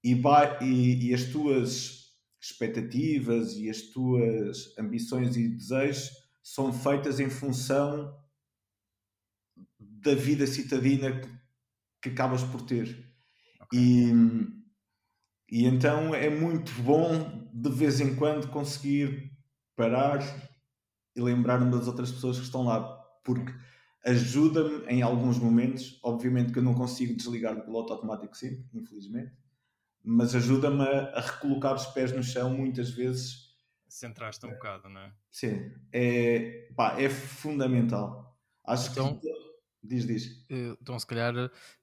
e, e, e as tuas expectativas e as tuas ambições e desejos são feitas em função da vida citadina que, que acabas por ter. Okay. E, e então é muito bom de vez em quando conseguir parar e lembrar-me das outras pessoas que estão lá, porque ajuda-me em alguns momentos. Obviamente que eu não consigo desligar do piloto automático sempre, infelizmente mas ajuda-me a, a, recolocar os pés no chão muitas vezes. Centraste um bocado, não é? Sim, é, pá, é fundamental. Acho então, que. Diz, diz. Eh, então, se calhar,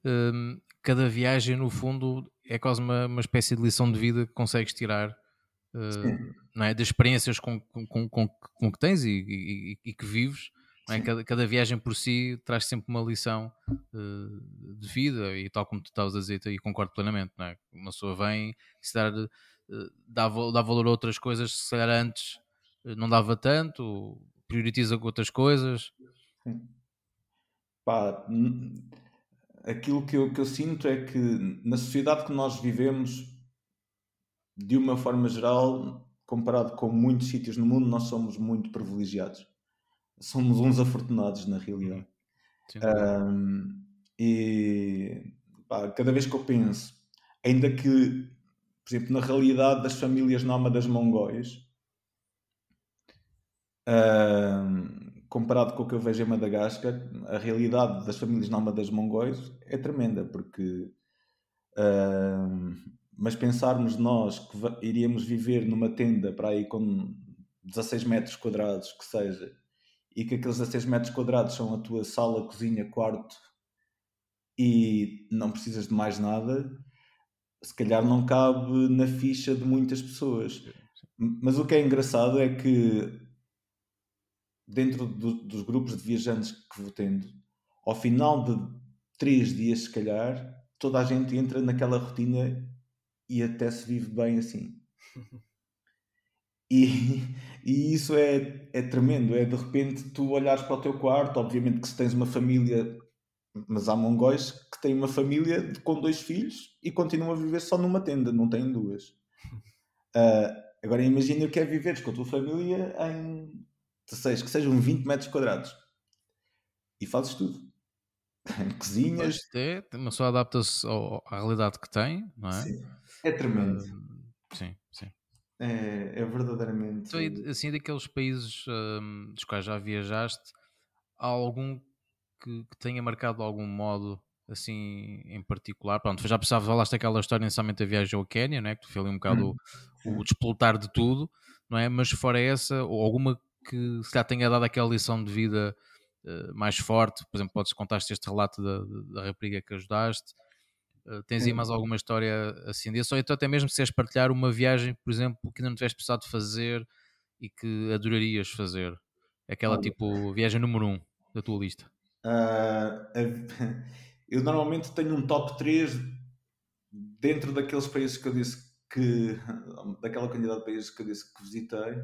um, cada viagem, no fundo, é quase uma, uma espécie de lição de vida que consegues tirar uh, não é? das experiências com, com, com, com que tens e, e, e que vives é? Cada, cada, viagem por si traz sempre uma lição uh, de vida e tal como tu estavas a dizer e concordo plenamente, não é? Uma pessoa vem se dar, uh, dá, dá valor a outras coisas que se calhar antes uh, não dava tanto, prioritiza com outras coisas. Pá, aquilo que eu, que eu sinto é que na sociedade que nós vivemos, de uma forma geral, comparado com muitos sítios no mundo, nós somos muito privilegiados. Somos uns afortunados na realidade. Um, e pá, cada vez que eu penso, ainda que, por exemplo, na realidade das famílias nómadas mongóis, um, comparado com o que eu vejo em Madagascar, a realidade das famílias nómadas mongóis é tremenda, porque Uh, mas pensarmos nós que iríamos viver numa tenda para aí com 16 metros quadrados, que seja, e que aqueles 16 metros quadrados são a tua sala, cozinha, quarto e não precisas de mais nada, se calhar não cabe na ficha de muitas pessoas. Mas o que é engraçado é que dentro do, dos grupos de viajantes que vou tendo, ao final de três dias, se calhar, toda a gente entra naquela rotina e até se vive bem assim. E, e isso é, é tremendo. É de repente tu olhares para o teu quarto, obviamente que se tens uma família, mas há mongóis que têm uma família com dois filhos e continuam a viver só numa tenda, não têm duas. Uh, agora imagina o que é viveres com a tua família em 16, que sejam 20 metros quadrados e fazes tudo. Cozinhas. É, uma pessoa adapta-se à realidade que tem, não é? Sim. É tremendo. Sim, sim. É, é verdadeiramente. Então, assim, daqueles países um, dos quais já viajaste, há algum que, que, tenha marcado de algum modo, assim, em particular? Pronto, já pensava, falaste aquela história inicialmente da viagem ao Quénia, né? que tu foi ali um bocado hum. o, o despoltar de tudo, não é? Mas fora essa, ou alguma que se já tenha dado aquela lição de vida uh, mais forte, por exemplo, podes contar-te este relato da, da rapariga que ajudaste, tens aí mais alguma história assim disso? Ou então até mesmo se queres partilhar uma viagem, por exemplo, que ainda não tiveste pensado fazer e que adorarias fazer? Aquela tipo viagem número 1 um da tua lista. Uh, eu normalmente tenho um top 3 dentro daqueles países que eu disse que daquela quantidade de países que eu disse que visitei.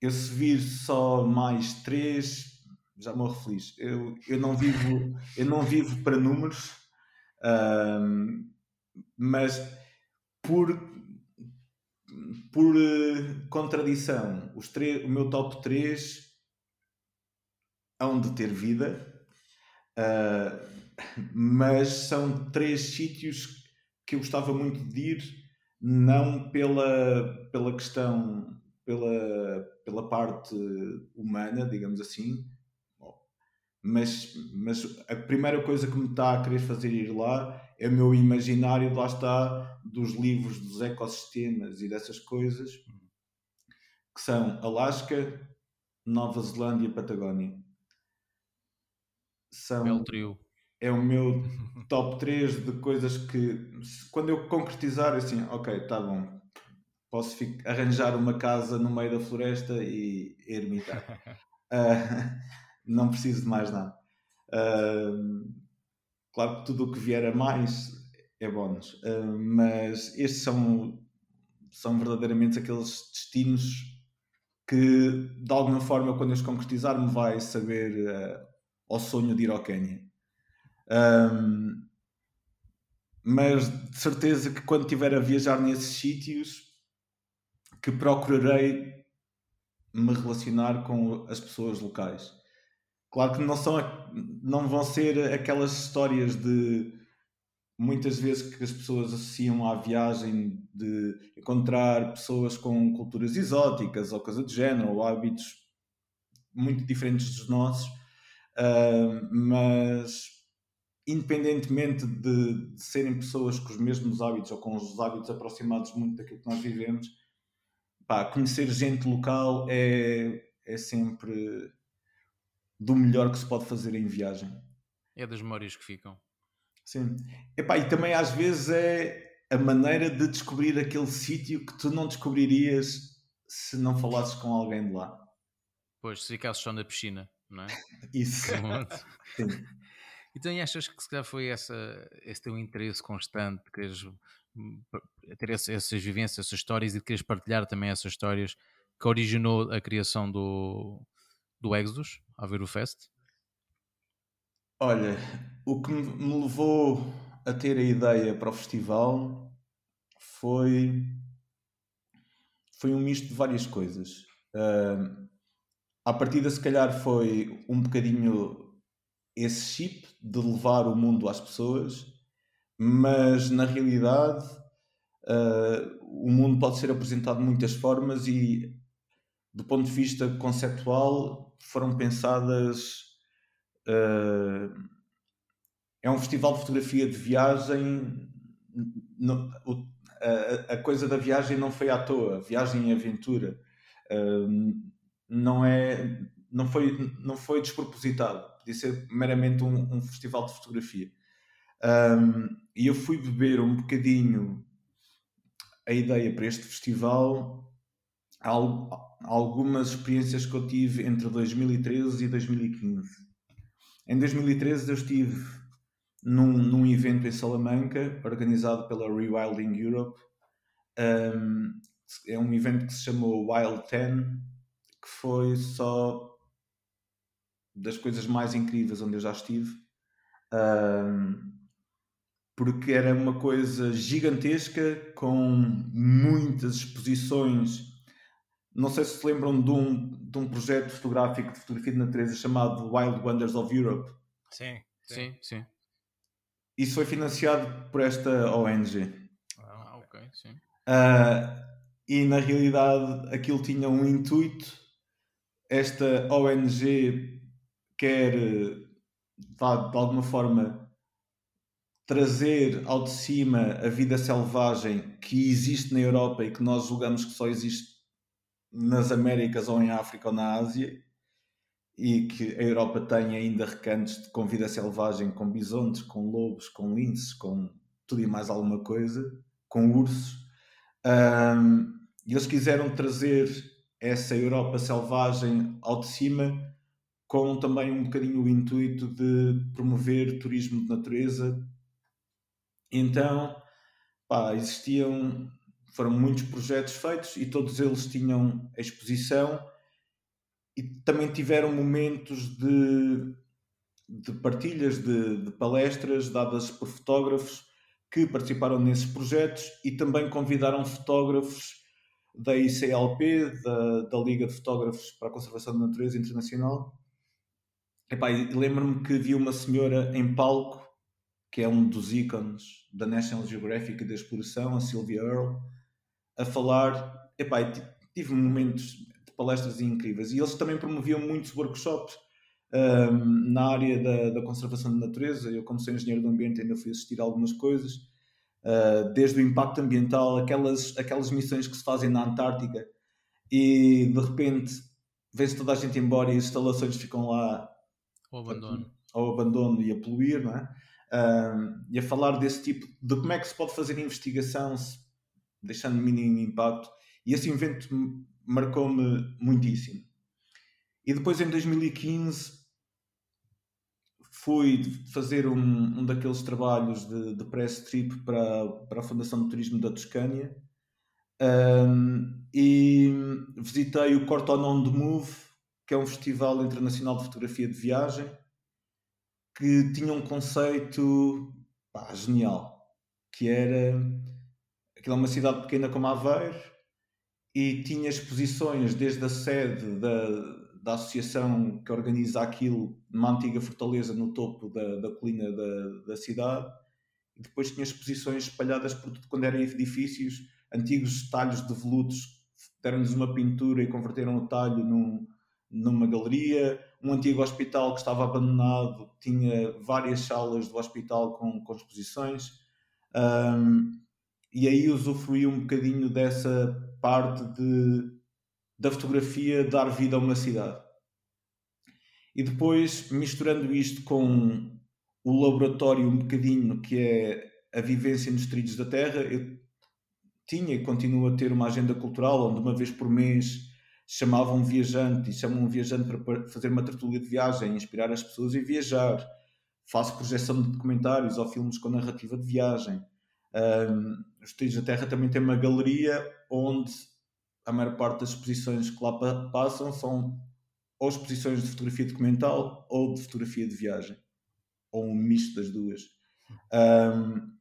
Eu se vir só mais 3 já morro feliz. Eu, eu não vivo eu não vivo para números mas por, por uh, contradição, os o meu top 3 hão de ter vida, uh, mas são três sítios que eu gostava muito de ir, não pela, pela questão, pela, pela parte humana, digamos assim, mas, mas a primeira coisa que me está a querer fazer ir lá é o meu imaginário, lá está, dos livros dos ecossistemas e dessas coisas, que são Alasca, Nova Zelândia e Patagónia. São, Belo trio. É o meu top 3 de coisas que, quando eu concretizar, assim, ok, está bom, posso arranjar uma casa no meio da floresta e ermitar. uh, não preciso de mais nada. Uh, claro que tudo o que vier a mais é bónus, uh, mas estes são, são verdadeiramente aqueles destinos que, de alguma forma, quando eu os concretizar, me vai saber uh, ao sonho de ir ao Quênia. Um, mas de certeza que quando estiver a viajar nesses sítios, que procurarei me relacionar com as pessoas locais. Claro que não, são, não vão ser aquelas histórias de muitas vezes que as pessoas associam à viagem de encontrar pessoas com culturas exóticas ou coisa do género, ou hábitos muito diferentes dos nossos, uh, mas independentemente de, de, serem pessoas com os mesmos hábitos ou com os hábitos aproximados muito daquilo que nós vivemos, pá, conhecer gente local é, é sempre do melhor que se pode fazer em viagem. É das memórias que ficam. Sim. Epá, e também às vezes é a maneira de descobrir aquele sítio que tu não descobririas se não falasses com alguém de lá. Pois, se ficasses só na piscina, não é? Isso. Sim. Então, e achas que se calhar foi essa, esse teu interesse constante de quereres hum, ter essas vivências, essas histórias e de quereres partilhar também essas histórias que originou a criação do, do Exodus, a ver o Fest? Olha, o que me levou a ter a ideia para o festival foi foi um misto de várias coisas. Uh, à partida, se calhar, foi um bocadinho esse chip de levar o mundo às pessoas, mas na realidade uh, o mundo pode ser apresentado de muitas formas e, do ponto de vista conceptual, foram pensadas. Uh, é um festival de fotografia de viagem não, o, a, a, coisa da viagem não foi à toa, viagem e aventura. Um, não é não foi não foi despropositado podia ser meramente um, um festival de fotografia um, e eu fui beber um bocadinho a ideia para este festival algumas experiências que eu tive entre 2013 e 2015 em 2013 eu estive num, num evento em Salamanca organizado pela Rewilding Europe um, é um evento que se chamou Wild 10 que foi só das coisas mais incríveis onde eu já estive. Um, porque era uma coisa gigantesca com muitas exposições. Não sei se se lembram de um, de um projeto fotográfico de fotografia de natureza chamado Wild Wonders of Europe. Sim, sim, sim. Isso foi financiado por esta ONG. Ah, ok, sim. Uh, e na realidade aquilo tinha um intuito esta ONG quer de, de alguma forma trazer ao de cima a vida selvagem que existe na Europa e que nós julgamos que só existe nas Américas ou em África ou na Ásia e que a Europa tem ainda recantos com vida selvagem, com bisontes, com lobos, com linces, com tudo e mais alguma coisa, com ursos. Um, e eles quiseram trazer essa Europa selvagem ao de cima, com também um bocadinho o intuito de promover turismo de natureza. Então, pá, existiam, foram muitos projetos feitos e todos eles tinham exposição e também tiveram momentos de, de partilhas de, de palestras dadas por fotógrafos que participaram nesses projetos e também convidaram fotógrafos da ICLP, da, da Liga de Fotógrafos para a Conservação da Natureza Internacional. lembro-me que vi uma senhora em palco, que é um dos ícones da National Geographic e da exploração, a Sylvia Earle, a falar. Epá, tive momentos de palestras incríveis. E eles também promoviam muitos workshops um, na área da, da, conservação da natureza. Eu, como sou engenheiro do ambiente, ainda fui assistir a algumas coisas. Uh, desde o impacto ambiental, aquelas, aquelas missões que se fazem na Antártica e de repente vê-se toda a gente embora e as instalações ficam lá ao abandono, ao abandono e a poluir, não é? Uh, e a falar desse tipo de como é que se pode fazer investigação deixando mínimo impacto. E esse evento marcou-me muitíssimo. E depois em 2015 fui fazer um, um daqueles trabalhos de, de press trip para, para a Fundação de Turismo da Toscânia um, e visitei o Cortonon de Move, que é um festival internacional de fotografia de viagem, que tinha um conceito pá, genial, que era aquilo é uma cidade pequena como Aveiro e tinha exposições desde a sede da, da associação que organiza aquilo numa antiga fortaleza no topo da, da colina da, da cidade. E depois tinha exposições espalhadas por tudo quando eram edifícios, antigos talhos de veludos deram-lhes uma pintura e converteram o talho num, numa galeria, um antigo hospital que estava abandonado tinha várias salas do hospital com, com exposições. Um, e aí usufruí um bocadinho dessa parte de da fotografia dar vida a uma cidade. E depois, misturando isto com o laboratório um bocadinho que é a vivência nos trilhos da terra, eu tinha e continuo a ter uma agenda cultural onde uma vez por mês chamavam um viajante e chamam um viajante para fazer uma tertulia de viagem, inspirar as pessoas e viajar. Faço projeção de documentários ou filmes com narrativa de viagem. Um, os Trilhos da Terra também tem uma galeria onde a maior parte das exposições que lá passam são ou exposições de fotografia documental ou de fotografia de viagem, ou um misto das duas. Um,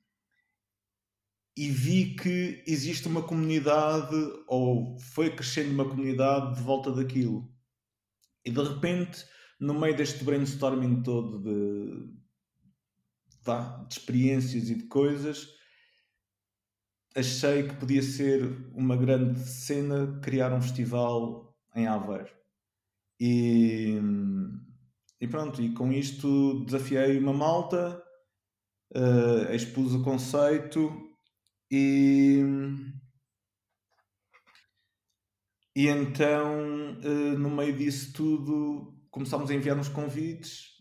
e vi que existe uma comunidade, ou foi crescendo uma comunidade de volta daquilo. E de repente, no meio deste brainstorming todo de, de, de experiências e de coisas, achei que podia ser uma grande cena criar um festival em Aveiro. E, e pronto, e com isto desafiei uma malta uh, expus o conceito e, e então, uh, no meio disso tudo, começámos a enviar uns convites.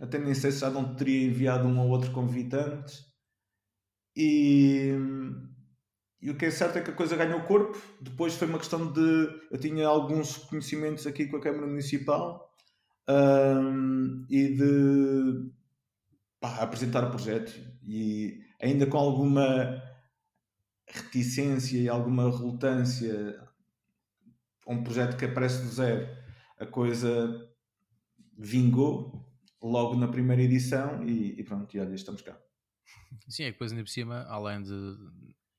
Até nem sei se já não teria enviado um ou outro convite antes. E, e o que é certo é que a coisa ganhou corpo. Depois foi uma questão de. Eu tinha alguns conhecimentos aqui com a Câmara Municipal um, e de pá, apresentar o projeto. E ainda com alguma reticência e alguma relutância um projeto que aparece do zero, a coisa vingou logo na primeira edição e, e pronto, e olha, estamos cá. Sim, é que depois ainda por cima, além de,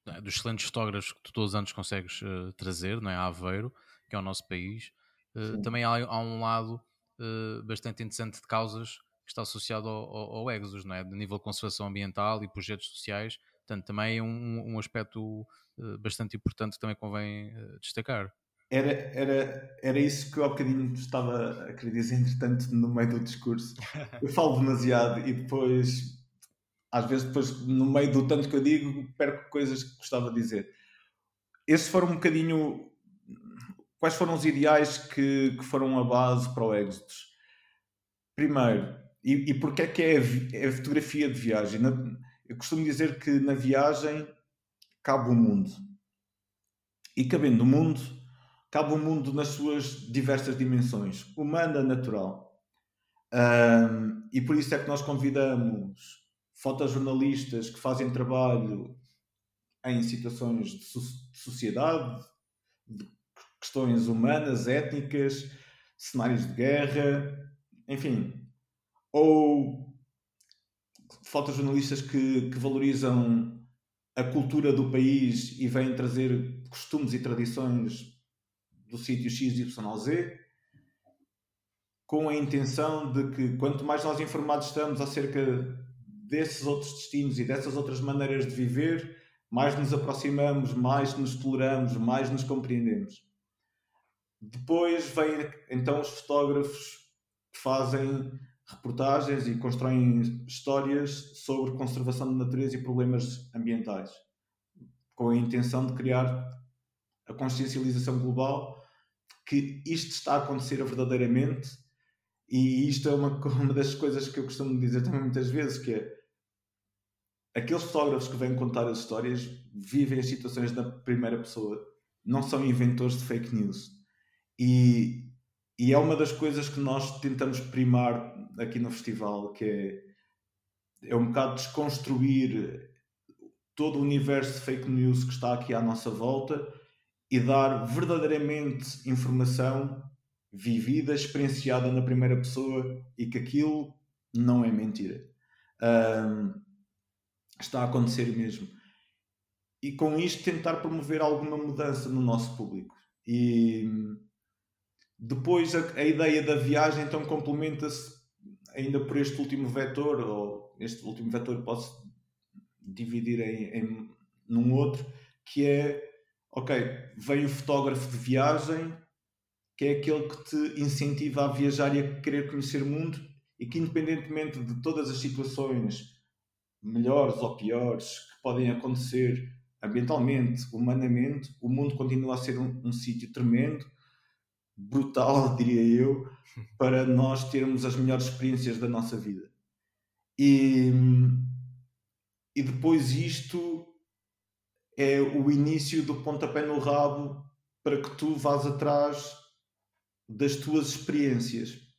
é, dos excelentes fotógrafos que tu todos os anos consegues uh, trazer, não é? A Aveiro, que é o nosso país, uh, também há, há, um lado uh, bastante interessante de causas que está associado ao, ao, ao Exodus, não é? De nível de conservação ambiental e projetos sociais, portanto também é um, um aspecto bastante importante que também convém destacar. Era, era, era isso que eu há bocadinho estava a querer dizer, entretanto, no meio do discurso. Eu falo demasiado e depois, às vezes, depois, no meio do tanto que eu digo, perco coisas que gostava de dizer. Esses foram um bocadinho. Quais foram os ideais que, que foram a base para o Exodus? Primeiro, e, e porque é que é a, é a fotografia de viagem? Na, eu costumo dizer que na viagem cabe o mundo. E cabendo o mundo cabe o mundo nas suas diversas dimensões, humana, natural. Um, e por isso é que nós convidamos fotojornalistas que fazem trabalho em situações de, so de sociedade, de questões humanas, étnicas, cenários de guerra, enfim, ou fotojornalistas que, que valorizam a cultura do país e vêm trazer costumes e tradições do sítio XYZ, com a intenção de que quanto mais nós informados estamos acerca desses outros destinos e dessas outras maneiras de viver, mais nos aproximamos, mais nos toleramos, mais nos compreendemos. Depois vêm então os fotógrafos que fazem reportagens e constroem histórias sobre conservação da natureza e problemas ambientais, com a intenção de criar a consciencialização global que isto está a acontecer verdadeiramente e isto é uma, uma das coisas que eu costumo dizer também muitas vezes, que é aqueles fotógrafos que vêm contar as histórias vivem as situações na primeira pessoa, não são inventores de fake news. E, e é uma das coisas que nós tentamos primar aqui no festival, que é, é um bocado desconstruir todo o universo de fake news que está aqui à nossa volta e dar verdadeiramente informação vivida, experienciada na primeira pessoa e que aquilo não é mentira. Um, está a acontecer mesmo. E com isto tentar promover alguma mudança no nosso público. E depois a, a ideia da viagem então complementa-se ainda por este último vetor, ou este último vetor posso dividir em, em num outro, que é ok, vem o fotógrafo de viagem, que é aquele que te incentiva a viajar e a querer conhecer o mundo e que, independentemente de todas as situações, melhores ou piores, que podem acontecer ambientalmente, humanamente, o mundo continua a ser um, um sítio tremendo, brutal, diria eu, para nós termos as melhores experiências da nossa vida. E, e depois isto é o início do pontapé no rabo para que tu vás atrás das tuas experiências.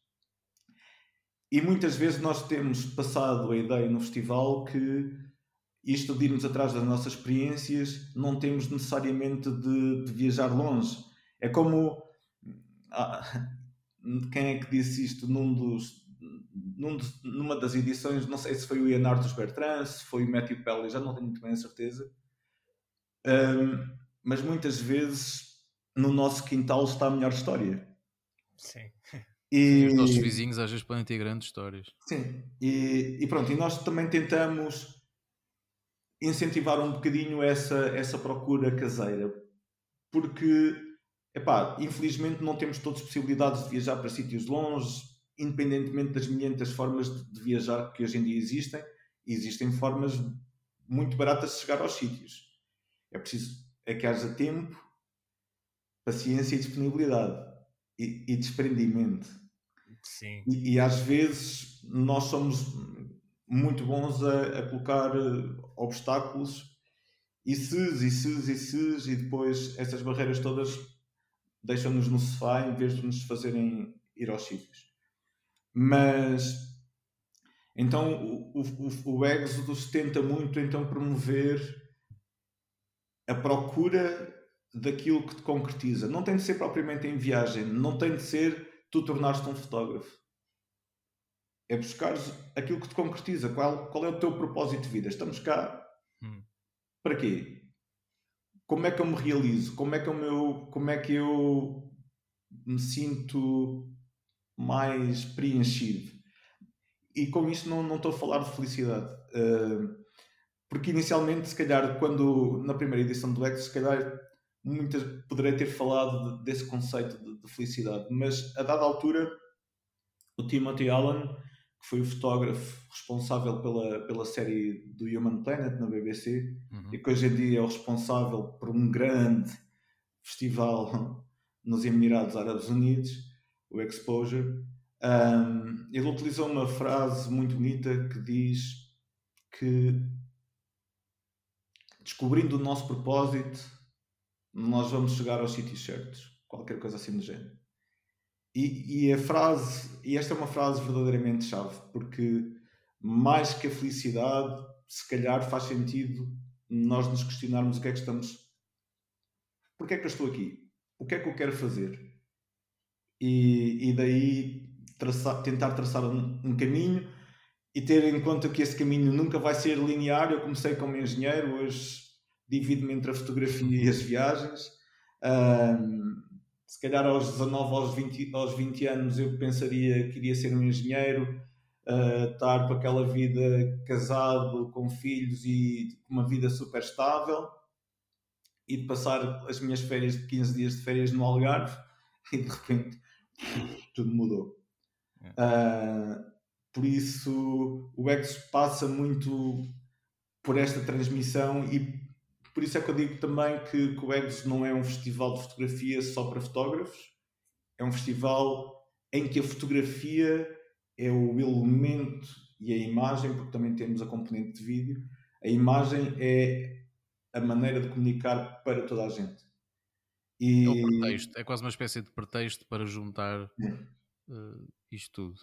E muitas vezes nós temos passado a ideia no festival que isto de irmos atrás das nossas experiências não temos necessariamente de, de viajar longe. É como. Ah, quem é que disse isto num dos, num numa das edições? Não sei se foi o Leonardo Bertrand, se foi o Matthew Pelly, já não tenho muito bem a certeza um, mas muitas vezes no nosso quintal está a melhor história. Sim. E, os nossos vizinhos às vezes podem ter grandes histórias. Sim, e, e pronto, e nós também tentamos incentivar um bocadinho essa, essa procura caseira, porque, epá, infelizmente não temos todas as possibilidades de viajar para sítios longe, independentemente das milhentas formas de, de viajar que hoje em dia existem, existem formas muito baratas de chegar aos sítios. É preciso é que haja tempo, paciência e disponibilidade e, e desprendimento. Sim. E, e, às vezes nós somos muito bons a, a colocar obstáculos e ses, e ses, e ses, e depois essas barreiras todas deixam-nos no sofá em vez de nos fazerem ir aos sítios. Mas então o, o, o Exodus tenta muito então promover a procura daquilo que te concretiza. Não tem de ser propriamente em viagem, não tem de ser tu tornares-te um fotógrafo. É buscar aquilo que te concretiza. Qual, qual é o teu propósito de vida? Estamos cá hum. para quê? Como é que eu me realizo? Como é que, o meu, como é que eu me sinto mais preenchido? E com isto não, não estou a falar de felicidade. Uh, porque inicialmente, se calhar, quando na primeira edição do X, se calhar muitas poderei ter falado de, desse conceito de, de, felicidade, mas a dada altura o Timothy Allen, que foi o fotógrafo responsável pela, pela série do Human Planet na BBC uhum. e que hoje em dia é o responsável por um grande festival nos Emirados Árabes Unidos, o Exposure, um, ele utilizou uma frase muito bonita que diz que descobrindo o nosso propósito nós vamos chegar aos sítios certos, qualquer coisa assim do género. E, e, a frase, e esta é uma frase verdadeiramente chave, porque mais que a felicidade, se calhar faz sentido nós nos questionarmos o que é que estamos. Porquê é que eu estou aqui? O que é que eu quero fazer? E, e daí traçar, tentar traçar um, um caminho e ter em conta que esse caminho nunca vai ser linear. Eu comecei como engenheiro, hoje divido-me entre a fotografia e as viagens. Um, se calhar aos 19, aos 20, aos 20 anos eu pensaria que iria ser um engenheiro, uh, estar com aquela vida casado, com filhos e uma vida super estável e de passar as minhas férias de 15 dias de férias no Algarve e de repente tudo mudou. Uh, por isso o X passa muito por esta transmissão e por isso é que eu digo também que, que o Eggs não é um festival de fotografia só para fotógrafos, é um festival em que a fotografia é o elemento e a imagem, porque também temos a componente de vídeo, a imagem é a maneira de comunicar para toda a gente. E... É o pretexto, é quase uma espécie de pretexto para juntar uh, isto tudo.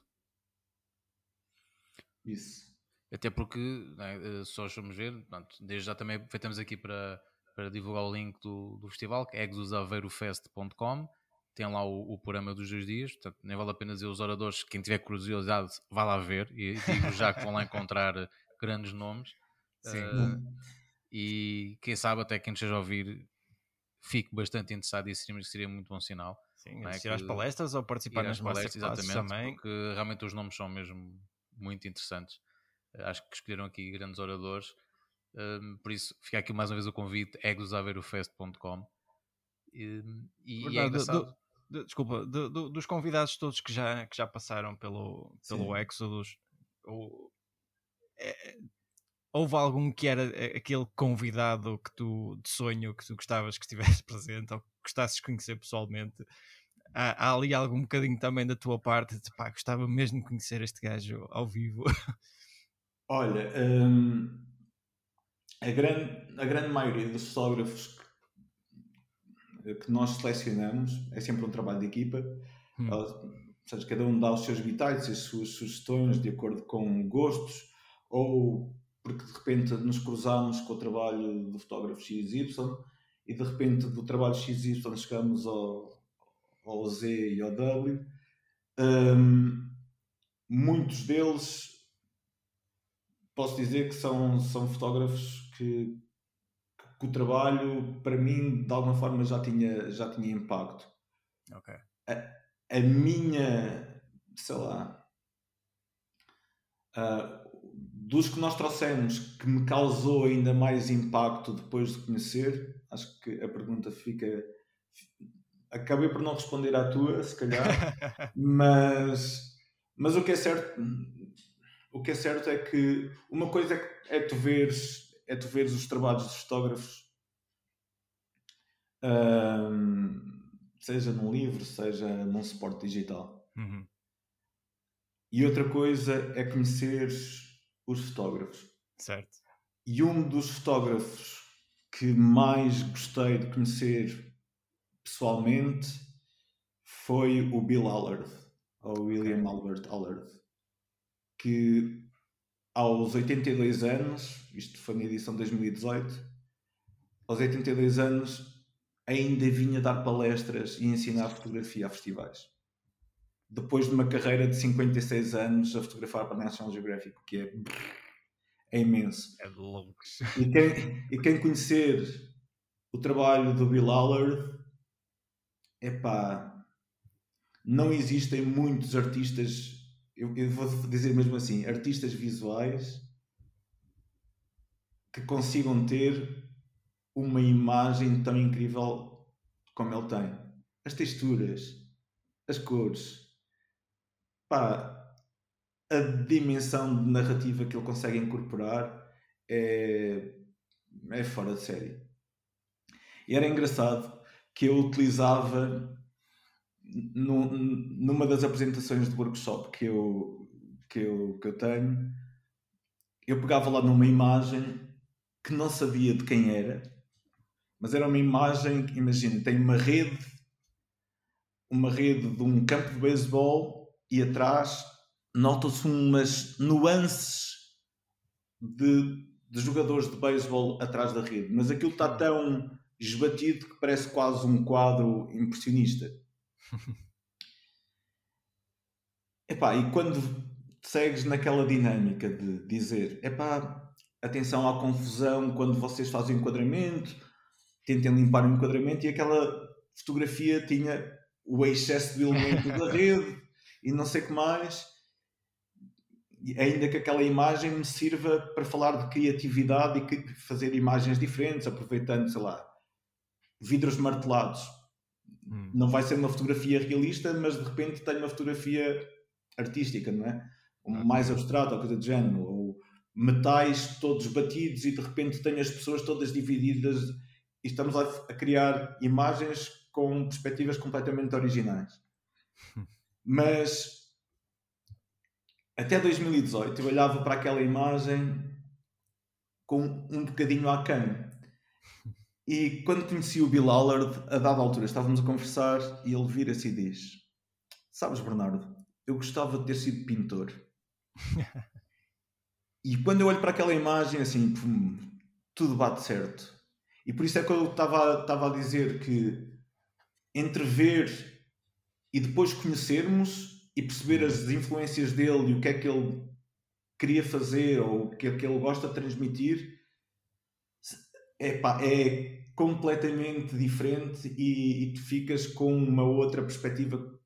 Isso. Até porque, né, só vamos ver, pronto, desde já também feitamos aqui para, para divulgar o link do, do festival, que é exusaveirofest.com. Tem lá o, o, programa dos dois dias, portanto, nem vale a pena dizer os oradores. Quem tiver curiosidade, vá lá ver. E digo já que vão lá encontrar grandes nomes. Sim. Uh, e quem sabe, até quem esteja a ouvir, fique bastante interessado e seria, seria muito bom sinal. Sim, é? assistir às palestras ou participar nas palestras, exatamente, também. Porque realmente os nomes são mesmo muito interessantes. Acho que escolheram aqui grandes oradores. Um, por isso, fica aqui mais uma vez o convite: egosaverofest.com. E, e é engraçado. Do, do, desculpa, do, dos convidados todos que já, que já passaram pelo, pelo Exodus, ou, é, houve algum que era aquele convidado que tu, de sonho que tu gostavas que estivesse presente ou que gostasses de conhecer pessoalmente? Há, há ali algum bocadinho também da tua parte de pá, gostava mesmo de conhecer este gajo ao vivo. Olha, hum, a, grande, a grande maioria dos fotógrafos que, que, nós selecionamos é sempre um trabalho de equipa. Hum. Ou seja, cada um dá os seus bitites, as suas sugestões de acordo com gostos, ou porque de repente nos cruzamos com o trabalho do fotógrafo XY e de repente do trabalho XY chegamos ao, ao Z e ao W. Um, muitos deles posso dizer que são, são fotógrafos que, que, o trabalho, para mim, de alguma forma já tinha, já tinha impacto. Ok. A, a minha, sei lá, uh, dos que nós trouxemos que me causou ainda mais impacto depois de conhecer, acho que a pergunta fica. Acabei por não responder à tua, se calhar, mas, mas o que é certo, o que é certo é que uma coisa é, é tu veres, é tu veres os trabalhos dos fotógrafos, seja num livro, seja num suporte digital. Uhum. E outra coisa é conhecer os fotógrafos. Certo. E um dos fotógrafos que mais gostei de conhecer pessoalmente foi o Bill Allard, ou William Albert Allard, que aos 82 anos, isto foi na edição de 2018, aos 82 anos ainda vinha dar palestras e ensinar fotografia a festivais. Depois de uma carreira de 56 anos a fotografar para a National Geographic, que é, é imenso. É loucos. E quem, e quem conhecer o trabalho do Bill Allard, epá, não existem muitos artistas, eu, eu vou dizer mesmo assim, artistas visuais que consigam ter uma imagem tão incrível como ele tem. As texturas, as cores, pá, a dimensão de narrativa que ele consegue incorporar é, é fora de série. E era engraçado que eu utilizava numa das apresentações do workshop que eu, que, eu, que eu tenho, eu pegava lá numa imagem que não sabia de quem era, mas era uma imagem, imagina, tem uma rede, uma rede de um campo de beisebol e atrás notam-se umas nuances de, de jogadores de beisebol atrás da rede, mas aquilo está tão esbatido que parece quase um quadro impressionista. Epá, e quando segues naquela dinâmica de dizer, epá, atenção à confusão quando vocês fazem o enquadramento, tentem limpar o enquadramento e aquela fotografia tinha o excesso de elemento da rede e não sei o que mais. Ainda que aquela imagem me sirva para falar de criatividade e fazer imagens diferentes, aproveitando, sei lá, vidros martelados Hum. Não vai ser uma fotografia realista, mas de repente tem uma fotografia artística, não é? Um, mais abstrata, ou coisa do género. Ou metais todos batidos e de repente tem as pessoas todas divididas e estamos a, a criar imagens com perspectivas completamente originais. Mas até 2018 eu olhava para aquela imagem com um bocadinho aquém. E quando conheci o Bill Allard, a dada altura estávamos a conversar e ele vira-se e diz: Sabes, Bernardo, eu gostava de ter sido pintor. e quando eu olho para aquela imagem, assim, pum, tudo bate certo. E por isso é que eu estava, estava a dizer que entre ver e depois conhecermos e perceber as influências dele e o que é que ele queria fazer ou o que é que ele gosta de transmitir, epá, é completamente diferente e, e, tu ficas com uma outra perspectiva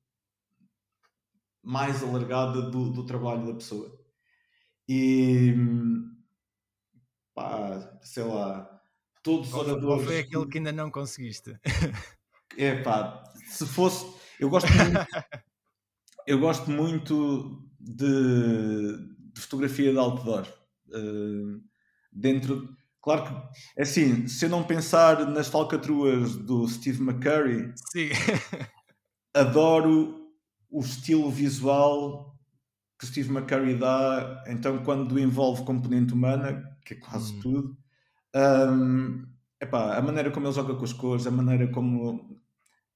mais alargada do, do trabalho da pessoa. E pá, sei lá, todos os oradores. Foi aquele que ainda não conseguiste? É pá, se fosse. Eu gosto muito, eu gosto muito de, de fotografia de outdoor. Uh, dentro Claro que, é assim, se eu não pensar nas falcatruas do Steve McCurry, Sim. adoro o estilo visual que Steve McCurry dá, então quando envolve componente humana, que é quase hum. tudo, um, epá, a maneira como ele joga com as cores, a maneira como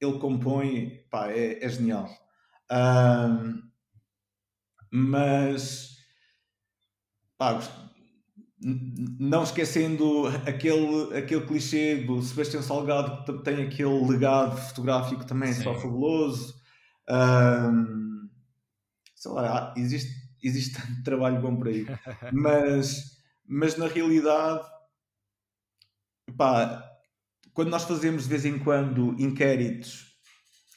ele compõe, epá, é, é genial. Um, mas pá, não esquecendo aquele, aquele clichê do Sebastião Salgado que tem aquele legado fotográfico também Sim. só fabuloso. Um, sei lá, existe, existe tanto trabalho bom por aí. mas, mas na realidade, pá, quando nós fazemos de vez em quando inquéritos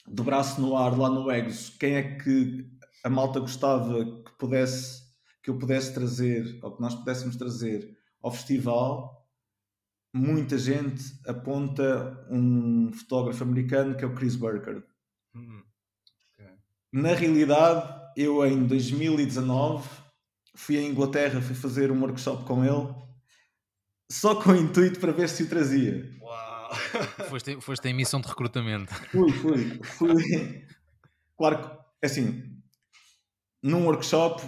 do braço no ar lá no Egos, quem é que a malta gostava que pudesse que eu pudesse trazer, ou que nós pudéssemos trazer ao festival, muita gente aponta um fotógrafo americano que é o Chris Burkard. Hum, okay. Na realidade, eu em 2019 fui à Inglaterra, fui fazer um workshop com ele, só com o intuito para ver se o trazia. Uau! foste, foste em missão de recrutamento. Fui, fui, fui. Claro que, assim, num workshop,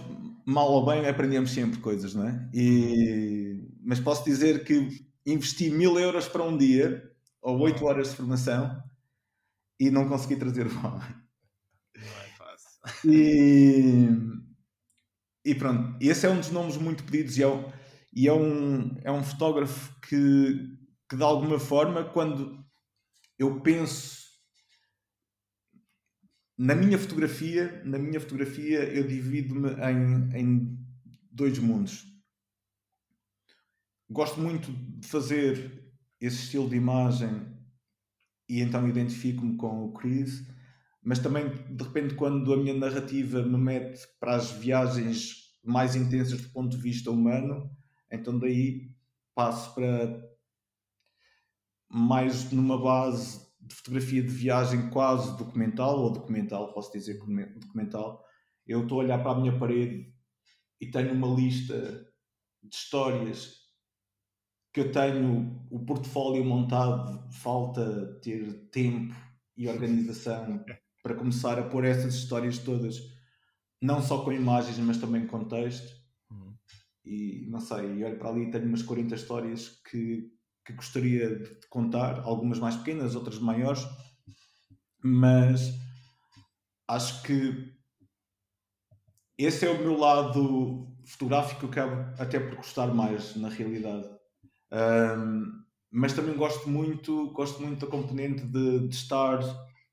mal ou bem, aprendemos sempre coisas, não é? E... Mas posso dizer que investi mil euros para um dia, ou oito horas de formação, e não consegui trazer o homem. Não é fácil. E, e pronto, esse é um dos nomes muito pedidos e é, um, e é, um, é um fotógrafo que, que de alguma forma, quando eu penso na minha fotografia, na minha fotografia eu divido-me em, em dois mundos. Gosto muito de fazer esse estilo de imagem e então identifico-me com o Chris, mas também de repente quando a minha narrativa me mete para as viagens mais intensas do ponto de vista humano, então daí passo para mais numa base de fotografia de viagem quase documental, ou documental, posso dizer documental, eu estou a olhar para a minha parede e tenho uma lista de histórias que eu tenho o portfólio montado, falta ter tempo e organização para começar a pôr essas histórias todas, não só com imagens, mas também com texto. Uhum. E não sei, olho para ali e tenho umas 40 histórias que que gostaria de contar, algumas mais pequenas, outras maiores, mas acho que esse é o meu lado fotográfico que acabo até por gostar mais na realidade. Um, mas também gosto muito, gosto muito da componente de, de, estar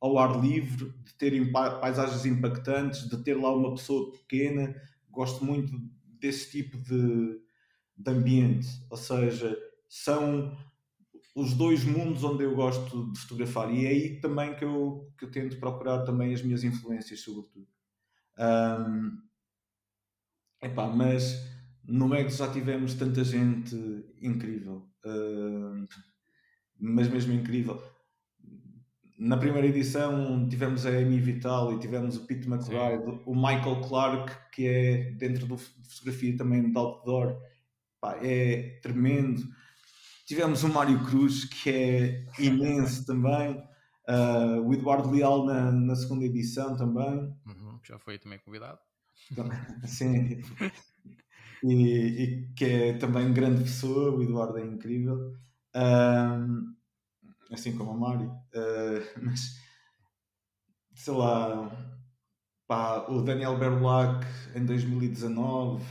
ao ar livre, de ter paisagens impactantes, de ter lá uma pessoa pequena. Gosto muito desse tipo de, de ambiente, ou seja, são os dois mundos onde eu gosto de fotografar. E é aí também que eu, que eu tento procurar também as minhas influências, sobretudo. Um, epá, mas no Megs já tivemos tanta gente incrível, uh, mas mesmo incrível. Na primeira edição tivemos a Amy Vital e tivemos o Pete McBride, o Michael Clark, que é dentro do fotografia também de outdoor, Epá, é tremendo Tivemos o Mário Cruz, que é imenso também. Uh, o Eduardo Leal na, na, segunda edição também. Uhum, já foi também convidado. Sim. E, e, que é também grande pessoa, o Eduardo é incrível. Uh, assim como o Mário. Uh, mas sei lá, pá, o Daniel Berlac em 2019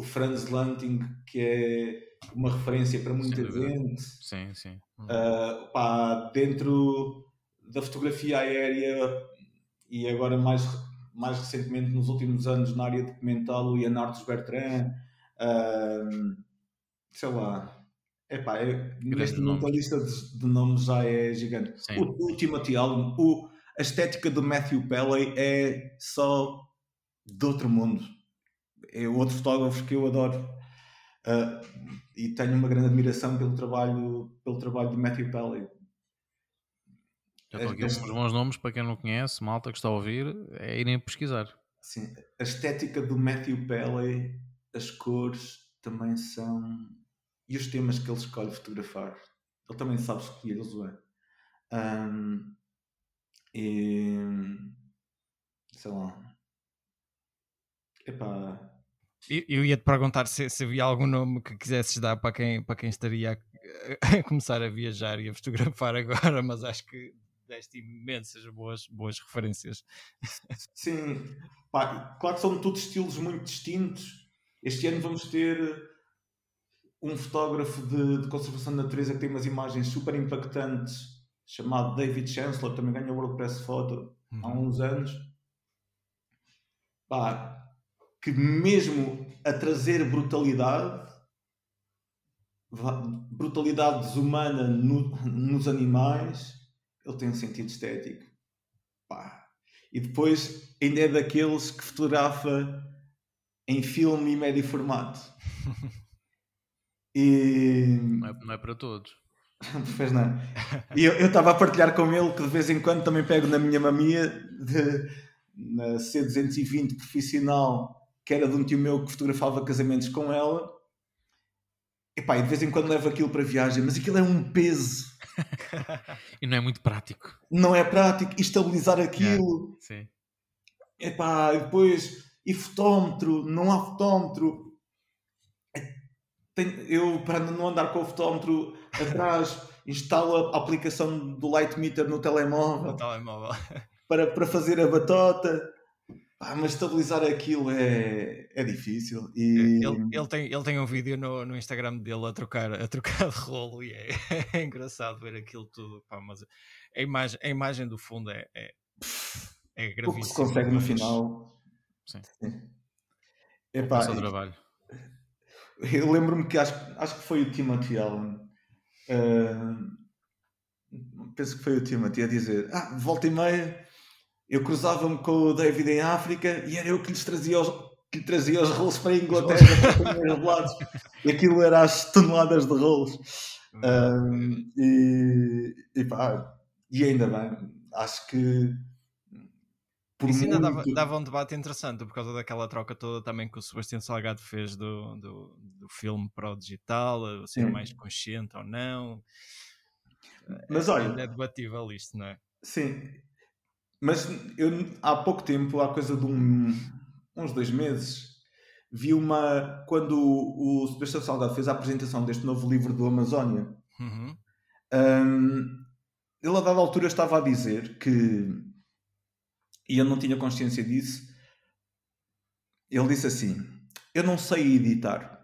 o Franz Lanting, que é uma referência para muita gente. Sim, sim. Uh, pá, dentro da fotografia aérea e agora mais, mais recentemente nos últimos anos na área documental o Leonardo Bertrand, uh, sei lá. Epá, é, neste momento a lista de, de, nomes já é gigante. Sim. O, o Timothy Allen, o, a estética do Matthew Pelley é só de outro mundo é outro fotógrafo que eu adoro uh, e tenho uma grande admiração pelo trabalho, pelo trabalho de Matthew Pelly. Já estou aqui uns bons nomes para quem não conhece, malta que está a ouvir, é irem pesquisar. Sim, a estética do Matthew Pelly, as cores também são. e os temas que ele escolhe fotografar. Ele também sabe escolhê-los. Um, e. sei lá. Epá, eu ia te perguntar se, se, havia algum nome que quisesses dar para quem, para quem estaria a, a, começar a viajar e a fotografar agora, mas acho que deste imensas boas, boas referências. Sim, Pá, claro que são todos estilos muito distintos. Este ano vamos ter um fotógrafo de, de conservação da natureza que tem umas imagens super impactantes, chamado David Chancellor, também ganhou o World Press Photo uhum. há uns anos. Pá, que mesmo a trazer brutalidade, brutalidade desumana no, nos animais, ele tem um sentido estético. Pá. E depois ainda é daqueles que fotografa em filme e médio formato. E... Não, é, não é para todos. Pois não. E eu estava a partilhar com ele que de vez em quando também pego na minha mamia de na C220 profissional, que era de um tio meu que fotografava casamentos com ela. Epá, e de vez em quando levo aquilo para viagem, mas aquilo é um peso. e não é muito prático. Não é prático. E estabilizar aquilo. É, sim. Epá, e depois, e fotómetro, não há fotómetro. Eu, para não andar com o fotómetro atrás, instalo a aplicação do Light Meter no telemóvel. No telemóvel. Para, para fazer a batota. Ah, mas estabilizar aquilo é, é difícil. E... Ele, ele, tem, ele tem um vídeo no, no Instagram dele a trocar, a trocar de rolo e é, é engraçado ver aquilo tudo. Pá, mas a imagem, a imagem do fundo é, é, é gravíssima. O que se consegue no final. Sim. Sim. Epá, o trabalho. Eu lembro-me que acho, acho que foi o Timothy Allen. Uh, penso que foi o Timothy a dizer: Ah, volta e meia eu cruzava-me com o David em África e era eu que lhes trazia os, que lhe trazia os rolos para a Inglaterra para comer. E aquilo era as toneladas de rolos. Um, e, e, pá, e ainda bem, acho que. Isso ainda muito... dava, dava, um debate interessante por causa daquela troca toda também que o Sebastião Salgado fez do, do, do filme para o digital, ser Sim. mais consciente ou não. Mas é, olha, é debatível isto, não é? Sim, mas eu há pouco tempo, há coisa de um, uns dois meses, vi uma. Quando o, o Sebastião Salgado fez a apresentação deste novo livro do Amazónia, uhum. um, ele a dada altura estava a dizer que. E eu não tinha consciência disso. Ele disse assim: Eu não sei editar.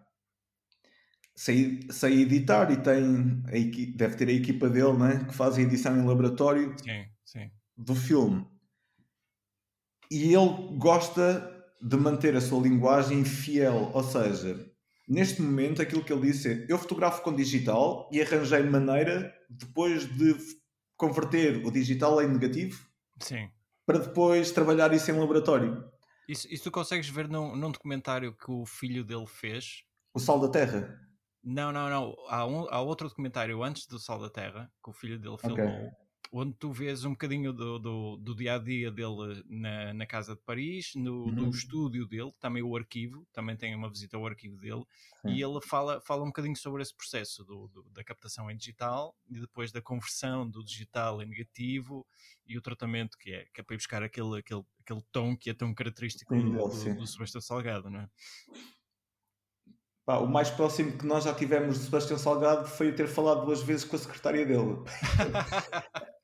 Sei, sei editar e tem. Deve ter a equipa dele, né? Que faz a edição em laboratório. Sim, sim do filme. E ele gosta de manter a sua linguagem fiel, ou seja, neste momento aquilo que ele disse é eu fotografo com digital e arranjei maneira depois de converter o digital em negativo Sim. para depois trabalhar isso em laboratório. Isso, isso tu consegues ver num, num documentário que o filho dele fez? O Sal da Terra? Não, não, não. Há, um, há outro documentário antes do Sal da Terra que o filho dele filmou. Okay onde tu vês um bocadinho do, do, do dia a dia dele na, na casa de Paris, no, uhum. do estúdio dele, também o arquivo, também tem uma visita ao arquivo dele, Sim. e ele fala, fala um bocadinho sobre esse processo do, do, da captação em digital e depois da conversão do digital em negativo e o tratamento que é, que é para ir buscar aquele, aquele, aquele tom que é tão característico sim, do, do, do Sebastião Salgado, não é? Pá, o mais próximo que nós já tivemos de Sebastião Salgado foi eu ter falado duas vezes com a secretária dele.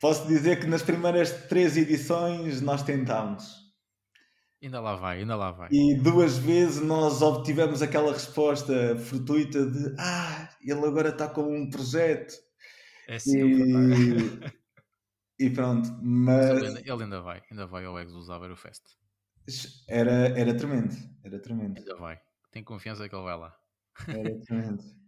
Posso dizer que nas primeiras três edições nós tentámos. Ainda lá vai, ainda lá vai. E duas vezes nós obtivemos aquela resposta fortuita de ah, ele agora está com um projeto. É sim, e... e pronto, mas... Ele ainda vai, ainda vai ao Exos Fest. Era, era tremendo, era tremendo. Ainda vai, tem confiança que ele vai lá. Era tremendo.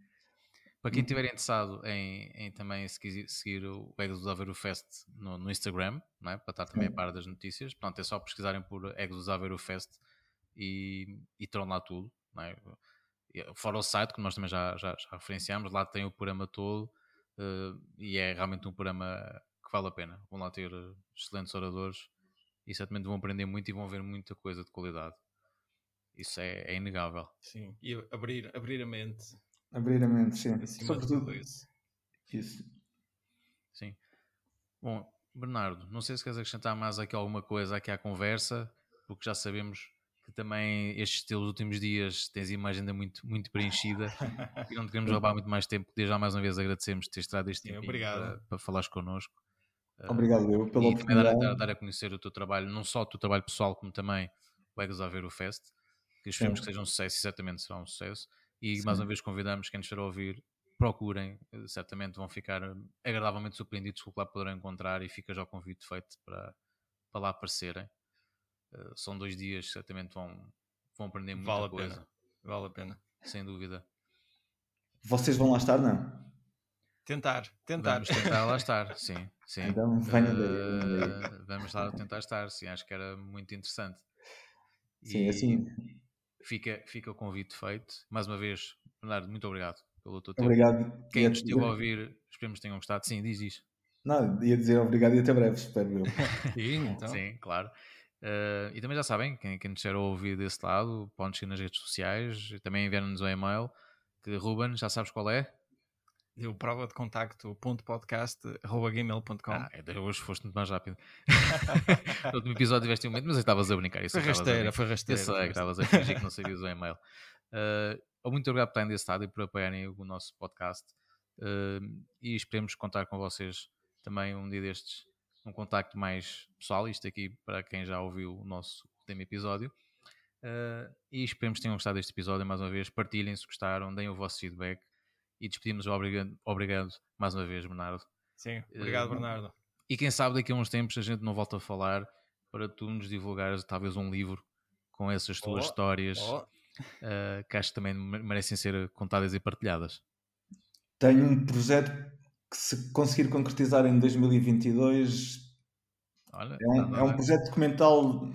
Para quem estiver interessado em, em também seguir, seguir o Exos Aveiro Fest no, no Instagram, é? para estar também a par das notícias, pronto, é só pesquisarem por Exos Aveiro Fest e, e terão lá tudo. É? Fora o site, que nós também já, já, já referenciamos, lá tem o programa todo uh, e é realmente um programa que vale a pena. Vão lá ter excelentes oradores e certamente vão aprender muito e vão ver muita coisa de qualidade. Isso é, é inegável. Sim, e abrir, abrir a mente Abrir a mente, sim. Acima Sobretudo isso. Isso. Sim. Bom, Bernardo, não sei se queres acrescentar mais aqui alguma coisa aqui à conversa, porque já sabemos que também estes teus últimos dias tens a imagem ainda muito, muito preenchida e não te queremos roubar muito mais tempo. Desde já mais uma vez agradecemos teres trazido este tempo para, para falares connosco. Obrigado eu pela e oportunidade. Dar, dar, a conhecer o teu trabalho, não só o teu trabalho pessoal, como também o Egos Aveiro Fest, que esperemos que seja um sucesso e certamente será um sucesso. E Sim. mais uma vez convidamos quem nos estiver a ouvir, procurem, eh, certamente vão ficar eh, agradavelmente surpreendidos com o que lá poderão encontrar e fica já o convite feito para, para lá aparecerem. Uh, são dois dias, certamente vão, vão aprender muita vale coisa. Pena. Vale a pena. Sem dúvida. Vocês vão lá estar, não? Tentar, tentar. Vamos tentar lá estar, sim. sim. Então venham uh, Vamos lá tentar estar, sim. Acho que era muito interessante. Sim, e, assim fica, fica o convite feito. Mais uma vez, Bernardo, muito obrigado pelo teu tempo. Obrigado. Quem nos esteve a ouvir, esperemos que tenham gostado. Sim, diz isso. Não, ia dizer obrigado e até breve, espero eu. Sim, então. Sim, claro. Uh, e também já sabem, quem, quem nos quer ouvir desse lado, pode nos seguir nas redes sociais, também enviar-nos um e-mail, que Ruben, já sabes qual é? Deu prova de contacto ponto podcast gmail.com ah, é, hoje foste muito mais rápido. No último episódio tiveste um momento mas estavas a brincar isso foi rasteira, foi rasteira eu sei que estavas a fingir que não sabias o e-mail. Uh, muito obrigado por estarem desse lado e por apoiarem o nosso podcast. Uh, e esperemos contar com vocês também um dia destes um contacto mais pessoal isto aqui para quem já ouviu o nosso último episódio. Uh, e esperemos que tenham gostado deste episódio. Mais uma vez, partilhem se gostaram, deem o vosso feedback e despedimos obrigado, obrigado mais uma vez, Bernardo. Sim, obrigado, uh, Bernardo. E quem sabe daqui a uns tempos a gente não volta a falar para tu nos divulgares talvez um livro com essas tuas oh, histórias oh. Uh, que acho que também merecem ser contadas e partilhadas. Tenho um projeto que, se conseguir concretizar em 2022, Olha, é, um, é um projeto documental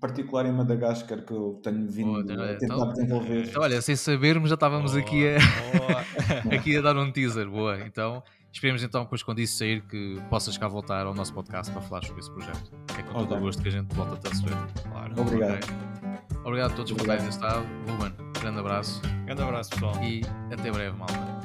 particular em Madagascar que eu tenho vindo oh, a tentar então, desenvolver. Então, olha, sem sabermos, já estávamos boa, aqui, a, aqui a dar um teaser. Boa, então esperemos então depois quando isso sair que possas cá voltar ao nosso podcast para falar sobre esse projeto. É com todo o gosto que a gente volta a receber. Claro. Obrigado. Okay. Obrigado a todos por terem estado. Ruben, grande abraço. Grande abraço, pessoal. E até breve, malta.